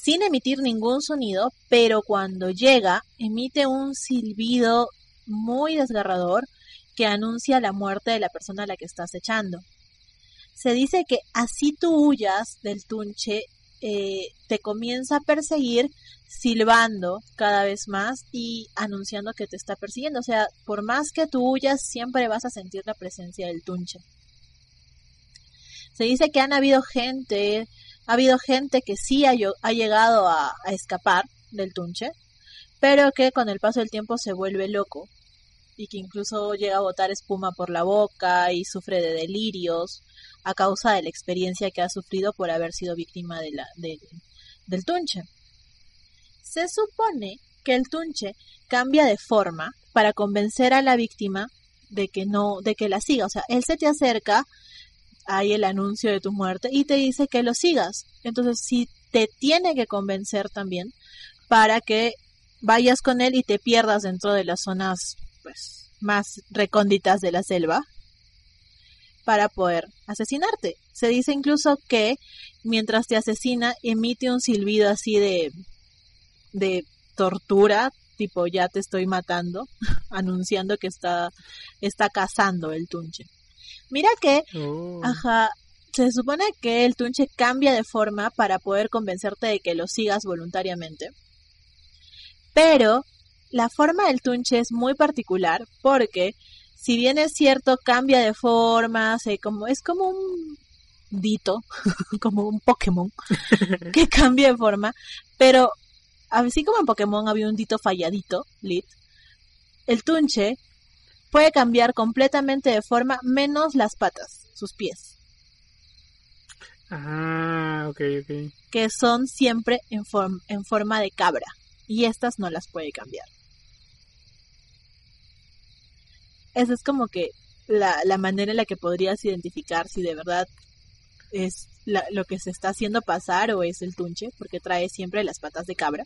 sin emitir ningún sonido, pero cuando llega emite un silbido muy desgarrador que anuncia la muerte de la persona a la que estás echando. Se dice que así tú huyas del tunche, eh, te comienza a perseguir silbando cada vez más y anunciando que te está persiguiendo. O sea, por más que tú huyas, siempre vas a sentir la presencia del tunche. Se dice que han habido gente, ha habido gente que sí ha, llegado a, escapar del tunche, pero que con el paso del tiempo se vuelve loco y que incluso llega a botar espuma por la boca y sufre de delirios a causa de la experiencia que ha sufrido por haber sido víctima del tunche. Se supone que el tunche cambia de forma para convencer a la víctima de que no, de que la siga. O sea, él se te acerca, hay el anuncio de tu muerte y te dice que lo sigas. Entonces, si te tiene que convencer también para que vayas con él y te pierdas dentro de las zonas pues más recónditas de la selva para poder asesinarte. Se dice incluso que mientras te asesina emite un silbido así de de tortura, tipo ya te estoy matando, anunciando que está está cazando el tunche. Mira que, oh. ajá, se supone que el tunche cambia de forma para poder convencerte de que lo sigas voluntariamente. Pero la forma del tunche es muy particular porque si bien es cierto cambia de forma, como es como un dito, como un Pokémon que cambia de forma, pero así como en Pokémon había un dito falladito, Lit, el tunche puede cambiar completamente de forma menos las patas, sus pies. Ah, ok, ok. Que son siempre en, en forma de cabra. Y estas no las puede cambiar. Esa es como que la, la manera en la que podrías identificar si de verdad es lo que se está haciendo pasar o es el tunche, porque trae siempre las patas de cabra.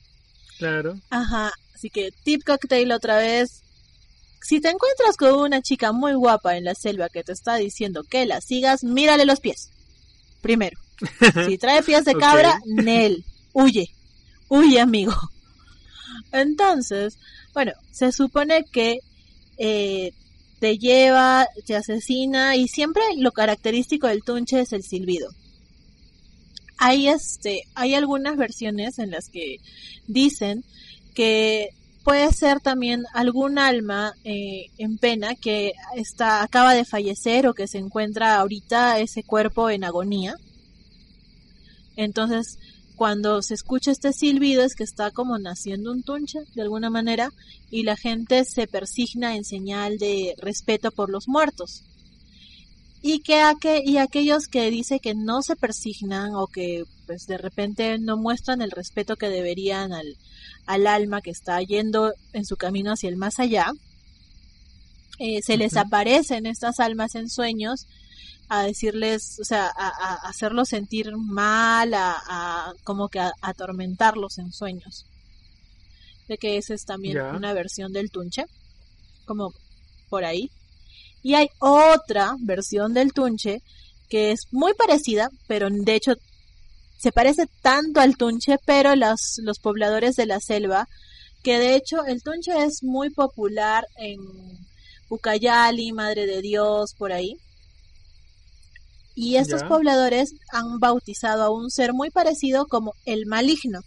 Claro. Ajá, así que tip cocktail otra vez. Si te encuentras con una chica muy guapa en la selva que te está diciendo que la sigas, mírale los pies. Primero. Si trae pies de cabra, Nel, huye. Huye, amigo. Entonces, bueno, se supone que eh, te lleva, te asesina y siempre lo característico del tunche es el silbido. Hay este, hay algunas versiones en las que dicen que puede ser también algún alma eh, en pena que está acaba de fallecer o que se encuentra ahorita ese cuerpo en agonía entonces, cuando se escucha este silbido es que está como naciendo un tunche de alguna manera y la gente se persigna en señal de respeto por los muertos. Y que y aquellos que dice que no se persignan o que pues de repente no muestran el respeto que deberían al, al alma que está yendo en su camino hacia el más allá, eh, se les aparecen estas almas en sueños a decirles, o sea, a, hacerlos sentir mal, a, como que a, atormentarlos en sueños. De que esa es también una versión del tunche, como por ahí. Y hay otra versión del tunche que es muy parecida, pero de hecho se parece tanto al tunche, pero los, los pobladores de la selva, que de hecho el tunche es muy popular en Ucayali, Madre de Dios, por ahí y estos pobladores han bautizado a un ser muy parecido como el maligno.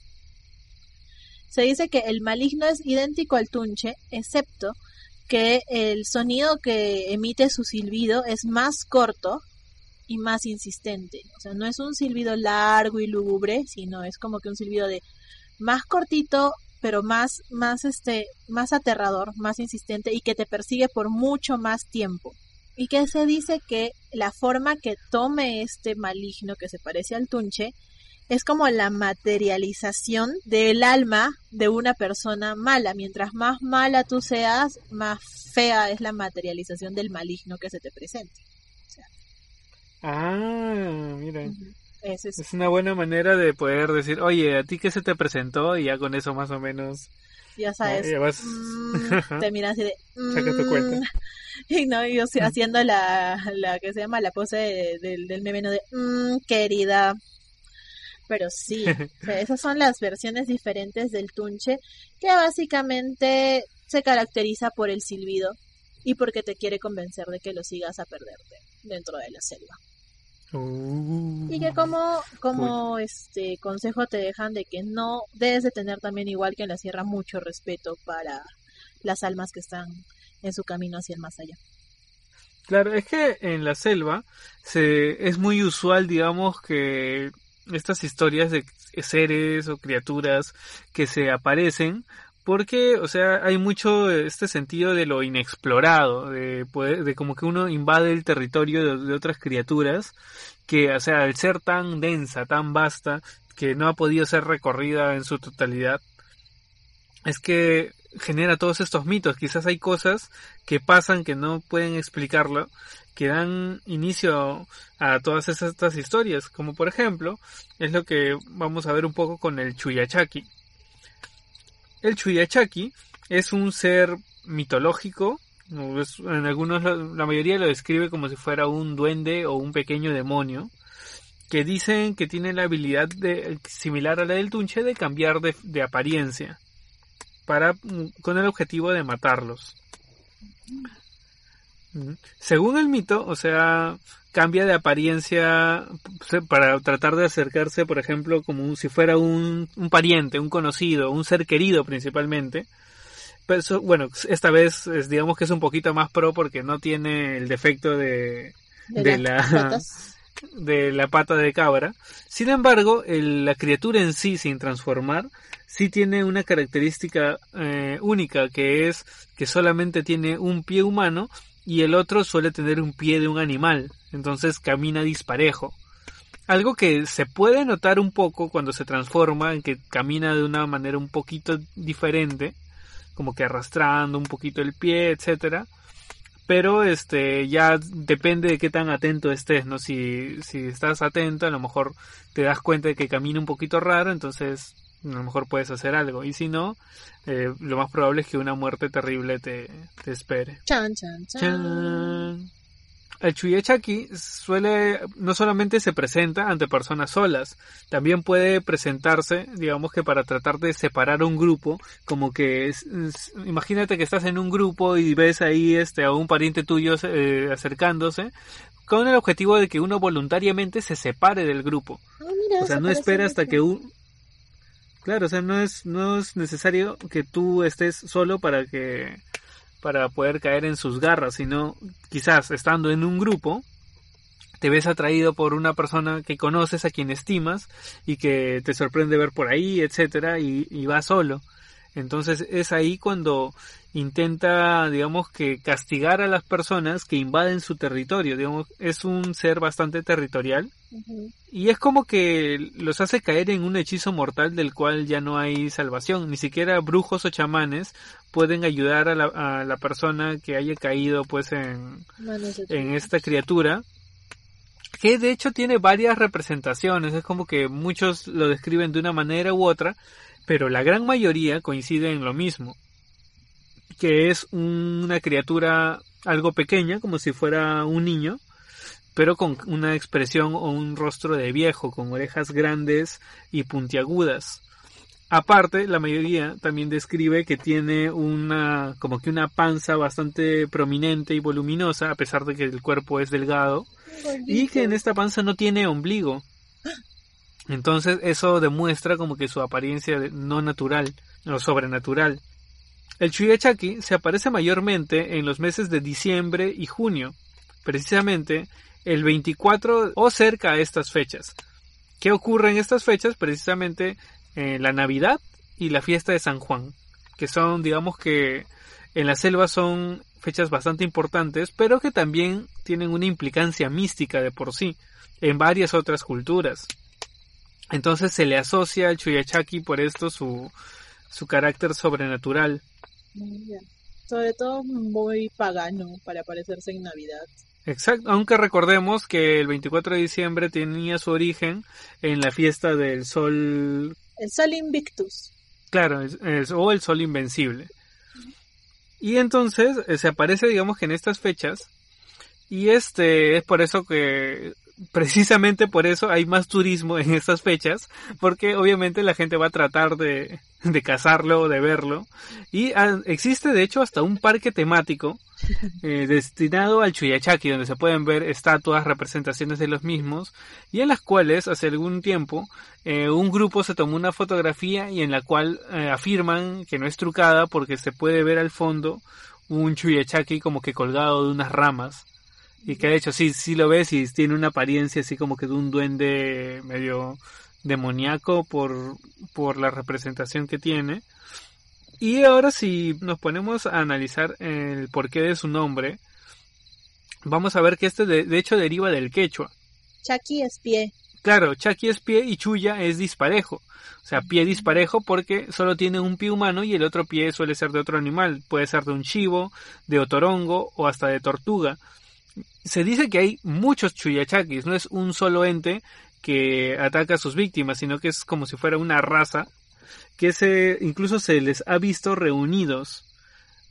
Se dice que el maligno es idéntico al tunche, excepto que el sonido que emite su silbido es más corto y más insistente. O sea, no es un silbido largo y lúgubre, sino es como que un silbido de más cortito, pero más, más este, más aterrador, más insistente y que te persigue por mucho más tiempo y que se dice que la forma que tome este maligno que se parece al tunche es como la materialización del alma de una persona mala. Mientras más mala tú seas, más fea es la materialización del maligno que se te presente. Ah, mira. es, es, una buena manera de poder decir, oye, ¿a ti qué se te presentó? Y ya con eso más o menos ya sabes, mm, te miras así de... Saca tu cuenta. Mm". Y no, yo estoy haciendo la, la que se llama la pose del, del meme, de... Mm, querida. Pero sí, esas son las versiones diferentes del tunche, que básicamente se caracteriza por el silbido y porque te quiere convencer de que lo sigas a perderte dentro de la selva. Y que como, como este consejo te dejan de que no debes de tener también igual que en la sierra mucho respeto para las almas que están en su camino hacia el más allá. Claro, es que en la selva se, es muy usual, digamos, que estas historias de seres o criaturas que se aparecen porque, o sea, hay mucho este sentido de lo inexplorado, de de como que uno invade el territorio de, otras criaturas, que, o sea, al ser tan densa, tan vasta, que no ha podido ser recorrida en su totalidad, es que genera todos estos mitos. Quizás hay cosas que pasan que no pueden explicarlo, que dan inicio a todas estas historias, como por ejemplo, es lo que vamos a ver un poco con el Chuyachaki el Chuyachaki es un ser mitológico en algunos, la mayoría lo describe como si fuera un duende o un pequeño demonio que dicen que tiene la habilidad de, similar a la del Tunche de cambiar de, de apariencia para, con el objetivo de matarlos. Según el mito, o sea, cambia de apariencia para tratar de acercarse, por ejemplo, como si fuera un, un pariente, un conocido, un ser querido principalmente. Pero bueno, esta vez es, digamos que es un poquito más pro porque no tiene el defecto de, de, la de la pata de cabra. Sin embargo, la criatura en sí, sin transformar, sí tiene una característica eh, única que es que solamente tiene un pie humano y el otro suele tener un pie de un animal, entonces camina disparejo. Algo que se puede notar un poco cuando se transforma, en que camina de una manera un poquito diferente, como que arrastrando un poquito el pie, etcétera. Pero este ya depende de qué tan atento estés, ¿no? Si, si estás atento, a lo mejor te das cuenta de que camina un poquito raro, entonces a lo mejor puedes hacer algo. Y si no, eh, lo más probable es que una muerte terrible te, te espere. Chan, chan, chan. El Chuyechaki suele, no solamente se presenta ante personas solas, también puede presentarse, digamos que para tratar de separar un grupo, como que es, imagínate que estás en un grupo y ves ahí este a un pariente tuyo eh, acercándose, con el objetivo de que uno voluntariamente se separe del grupo. Ah, mira, o sea, no espera hasta que un, Claro, o sea, no es, no es necesario que tú estés solo para que, para poder caer en sus garras, sino quizás estando en un grupo, te ves atraído por una persona que conoces, a quien estimas, y que te sorprende ver por ahí, etcétera, y, y vas solo. Entonces es ahí cuando intenta, digamos, que castigar a las personas que invaden su territorio. Digamos, es un ser bastante territorial. Y es como que los hace caer en un hechizo mortal del cual ya no hay salvación. Ni siquiera brujos o chamanes pueden ayudar a la, a la persona que haya caído pues en, en esta criatura. Que de hecho tiene varias representaciones. Es como que muchos lo describen de una manera u otra pero la gran mayoría coincide en lo mismo, que es una criatura algo pequeña, como si fuera un niño, pero con una expresión o un rostro de viejo, con orejas grandes y puntiagudas. Aparte, la mayoría también describe que tiene una, como que una panza bastante prominente y voluminosa, a pesar de que el cuerpo es delgado, y que en esta panza no tiene ombligo. Entonces eso demuestra como que su apariencia no natural o sobrenatural. El Chuyachaki se aparece mayormente en los meses de diciembre y junio, precisamente el 24 o cerca a estas fechas. ¿Qué ocurre en estas fechas? Precisamente eh, la Navidad y la fiesta de San Juan, que son, digamos que en la selva son fechas bastante importantes, pero que también tienen una implicancia mística de por sí en varias otras culturas. Entonces se le asocia al Chuyachaki por esto su, su carácter sobrenatural. Sobre todo muy pagano para parecerse en Navidad. Exacto, aunque recordemos que el 24 de diciembre tenía su origen en la fiesta del sol. El sol invictus. Claro, o el sol invencible. Y entonces eh, se aparece, digamos que en estas fechas. Y este es por eso que precisamente por eso hay más turismo en estas fechas, porque obviamente la gente va a tratar de, de cazarlo, de verlo. Y ah, existe de hecho hasta un parque temático eh, destinado al Chuyachaki, donde se pueden ver estatuas, representaciones de los mismos, y en las cuales hace algún tiempo eh, un grupo se tomó una fotografía y en la cual eh, afirman que no es trucada porque se puede ver al fondo un Chuyachaki como que colgado de unas ramas. Y que de hecho sí, sí lo ves y tiene una apariencia así como que de un duende medio demoníaco por, por la representación que tiene. Y ahora si nos ponemos a analizar el porqué de su nombre, vamos a ver que este de, hecho deriva del quechua. Chaki es pie. Claro, Chaki es pie y Chuya es disparejo. O sea, pie disparejo porque solo tiene un pie humano y el otro pie suele ser de otro animal. Puede ser de un chivo, de otorongo o hasta de tortuga se dice que hay muchos chuyachakis, no es un solo ente que ataca a sus víctimas, sino que es como si fuera una raza que se incluso se les ha visto reunidos.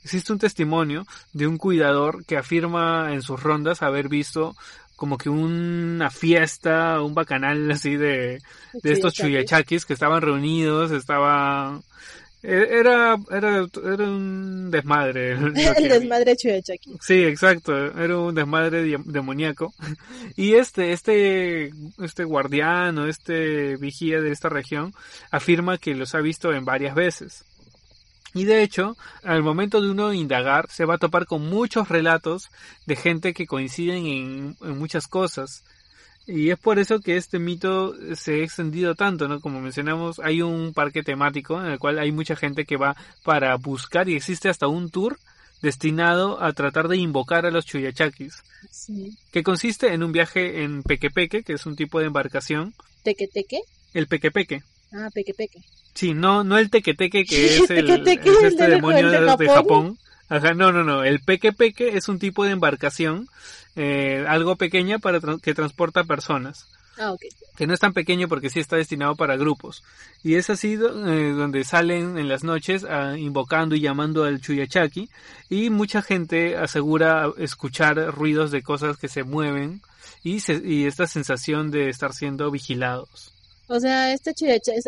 Existe un testimonio de un cuidador que afirma en sus rondas haber visto como que una fiesta, un bacanal así de, de estos chuyachakis que estaban reunidos, estaba e, era, era, era un desmadre. El desmadre chuyachaki. Sí, exacto. Era un desmadre demoníaco. Y este, este, este guardián o este vigía de esta región afirma que los ha visto en varias veces. Y de hecho, al momento de uno indagar, se va a topar con muchos relatos de gente que coinciden en, en muchas cosas. Y es por eso que este mito se ha extendido tanto, ¿no? Como mencionamos, hay un parque temático en el cual hay mucha gente que va para buscar y existe hasta un tour destinado a tratar de invocar a los chuyachakis. Sí. Que consiste en un viaje en pequepeque, que es un tipo de embarcación. ¿Tequeteque? El pequepeque. Ah, pequepeque. Sí, no, no el tequeteque que es el, este demonio de, Japón. Ajá, no, no, no. El peque peque es un tipo de embarcación, eh, algo pequeña para que transporta personas. Ah, okay. Que no es tan pequeño porque sí está destinado para grupos. Y es así eh, donde salen en las noches ah, invocando y llamando al Chuyachaki. Y mucha gente asegura escuchar ruidos de cosas que se mueven y, y esta sensación de estar siendo vigilados. O sea, este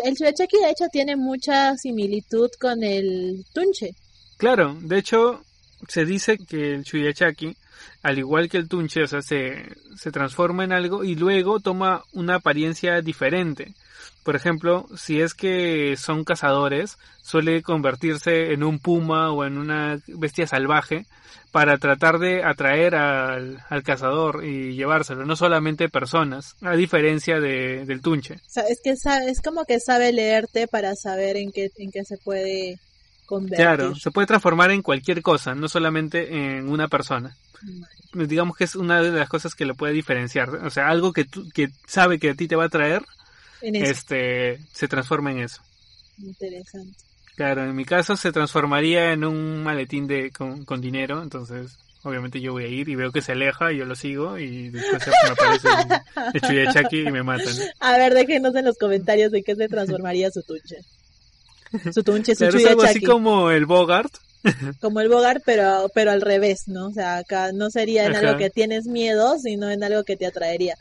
el Chuyachaki de hecho tiene mucha similitud con el Tunche. Claro, de hecho se dice que el Chuyachaki, al igual que el Tunche, o sea, se, se transforma en algo y luego toma una apariencia diferente. Por ejemplo, si es que son cazadores, suele convertirse en un puma o en una bestia salvaje para tratar de atraer al, cazador y llevárselo, no solamente personas, a diferencia de, del tunche. Es que es como que sabe leerte para saber en qué, en qué se puede convertir. Claro, se puede transformar en cualquier cosa, no solamente en una persona. Digamos que es una de las cosas que lo puede diferenciar. O sea, algo que, que sabe que a ti te va a traer, este se transforma en eso. Interesante. Claro, en mi caso se transformaría en un maletín de con, dinero, entonces obviamente yo voy a ir y veo que se aleja y yo lo sigo y después me aparece el, Chuyachaki y me matan. A ver, déjenos en los comentarios de qué se transformaría su tunche. Su tunche, su algo así como el Bogart. Como el Bogart, pero, pero al revés, ¿no? O sea, acá no sería en algo que tienes miedo, sino en algo que te atraería.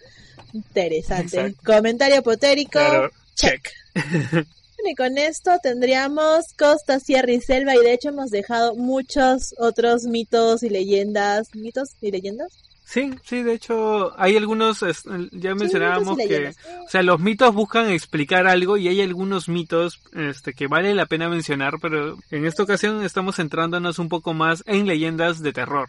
Interesante. Comentario potérico. check. y con esto tendríamos Costa, Sierra y Selva y de hecho hemos dejado muchos otros mitos y leyendas. ¿Mitos y leyendas? Sí, sí, de hecho hay algunos, ya mencionábamos que, o sea, los mitos buscan explicar algo y hay algunos mitos este, que vale la pena mencionar, pero en esta ocasión estamos centrándonos un poco más en leyendas de terror.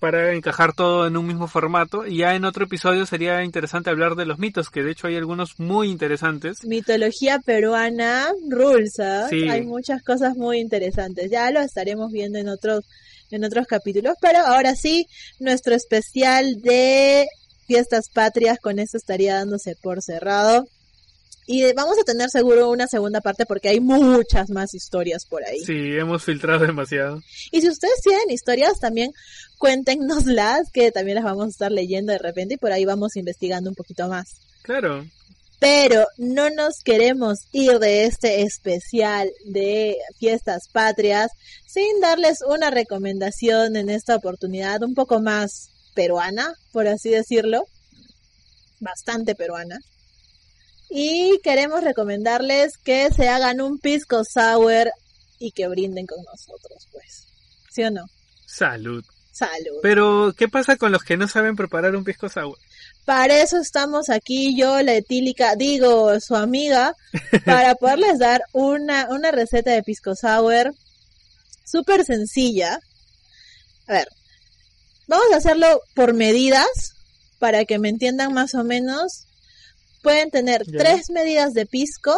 Para encajar todo en un mismo formato. Y ya en otro episodio sería interesante hablar de los mitos, que de hecho hay algunos muy interesantes. Mitología peruana, rules, ¿ah? Hay muchas cosas muy interesantes. Ya lo estaremos viendo en otros, en otros capítulos. Pero ahora sí, nuestro especial de fiestas patrias, con eso estaría dándose por cerrado. Y vamos a tener seguro una segunda parte porque hay muchas más historias por ahí. Sí, hemos filtrado demasiado. Y si ustedes tienen historias también, cuéntenoslas, que también las vamos a estar leyendo de repente y por ahí vamos investigando un poquito más. Claro. Pero no nos queremos ir de este especial de fiestas patrias sin darles una recomendación en esta oportunidad un poco más peruana, por así decirlo. Bastante peruana. Y queremos recomendarles que se hagan un pisco sour y que brinden con nosotros, pues. ¿Sí o no? Salud. Salud. Pero, ¿qué pasa con los que no saben preparar un pisco sour? Para eso estamos aquí, yo, la etílica, digo, su amiga, para poderles dar una, una receta de pisco sour súper sencilla. A ver, vamos a hacerlo por medidas para que me entiendan más o menos pueden tener tres medidas de pisco,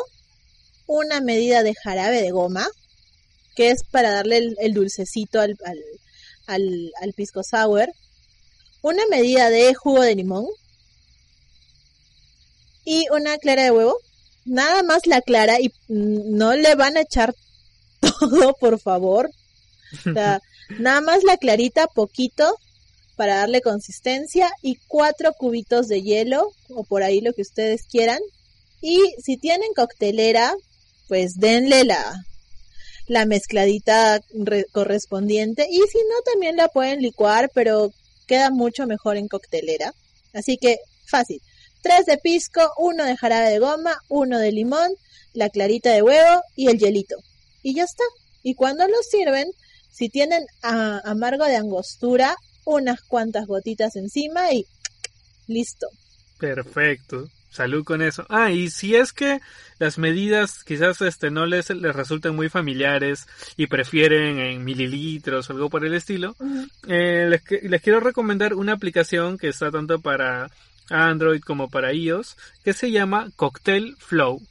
una medida de jarabe de goma, que es para darle el, dulcecito al, al, pisco sour, una medida de jugo de limón y una clara de huevo. Nada más la clara y no le van a echar todo, por favor. O sea, nada más la clarita, poquito, para darle consistencia y cuatro cubitos de hielo o por ahí lo que ustedes quieran. Y si tienen coctelera, pues denle la, la mezcladita correspondiente y si no también la pueden licuar, pero queda mucho mejor en coctelera. Así que fácil. Tres de pisco, uno de jarabe de goma, uno de limón, la clarita de huevo y el hielito. Y ya está. Y cuando lo sirven, si tienen amargo de angostura, unas cuantas gotitas encima y listo. Perfecto. Salud con eso. Ah, y si es que las medidas quizás este no les, les resulten muy familiares y prefieren en mililitros o algo por el estilo, eh, les, les quiero recomendar una aplicación que está tanto para Android como para iOS que se llama Cocktail Flow.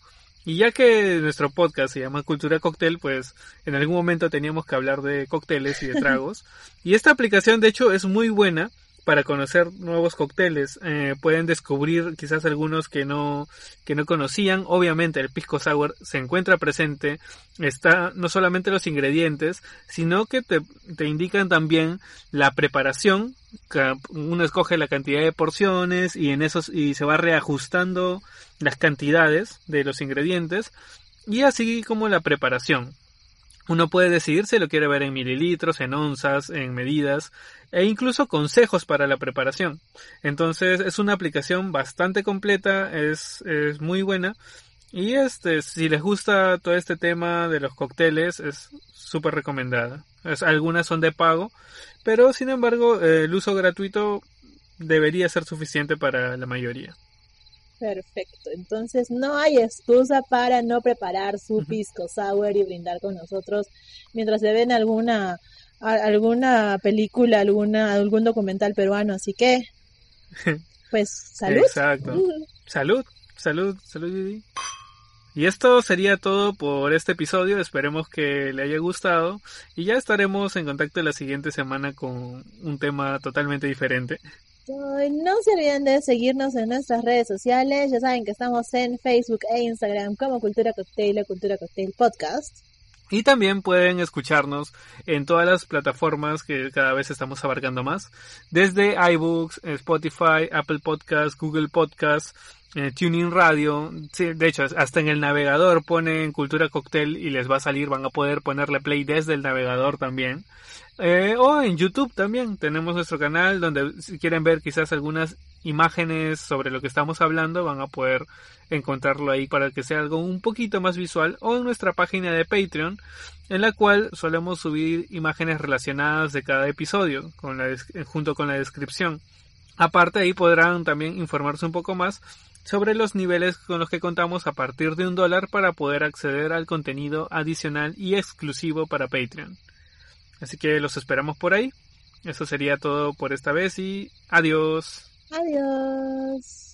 Y ya que nuestro podcast se llama Cultura Cocktail, pues en algún momento teníamos que hablar de cócteles y de tragos. y esta aplicación de hecho es muy buena para conocer nuevos cócteles. Eh, pueden descubrir quizás algunos que no, que no conocían. Obviamente el pisco sour se encuentra presente. Está no solamente los ingredientes, sino que te, te indican también la preparación. Uno escoge la cantidad de porciones y en esos, y se va reajustando las cantidades de los ingredientes. Y así como la preparación. Uno puede decidir si lo quiere ver en mililitros, en onzas, en medidas e incluso consejos para la preparación. Entonces es una aplicación bastante completa, es, es muy buena y este, si les gusta todo este tema de los cócteles es súper recomendada. Algunas son de pago, pero sin embargo el uso gratuito debería ser suficiente para la mayoría. Perfecto. Entonces no hay excusa para no preparar su pisco sour y brindar con nosotros mientras se ven alguna alguna película, alguna algún documental peruano. Así que, pues, salud. Exacto. Salud, salud, salud. Y esto sería todo por este episodio. Esperemos que le haya gustado. Y ya estaremos en contacto la siguiente semana con un tema totalmente diferente. No se olviden de seguirnos en nuestras redes sociales. Ya saben que estamos en Facebook e Instagram como Cultura Cocktail o Cultura Cocktail Podcast. Y también pueden escucharnos en todas las plataformas que cada vez estamos abarcando más. Desde iBooks, Spotify, Apple Podcasts, Google Podcasts, eh, Tuning Radio. de hecho, hasta en el navegador ponen Cultura Cocktail y les va a salir. Van a poder ponerle play desde el navegador también. Eh, o en YouTube también tenemos nuestro canal donde si quieren ver quizás algunas imágenes sobre lo que estamos hablando van a poder encontrarlo ahí para que sea algo un poquito más visual o en nuestra página de Patreon en la cual solemos subir imágenes relacionadas de cada episodio la, junto con la descripción. Aparte ahí podrán también informarse un poco más sobre los niveles con los que contamos a partir de un dólar para poder acceder al contenido adicional y exclusivo para Patreon. Así que los esperamos por ahí. Eso sería todo por esta vez y adiós. Adiós.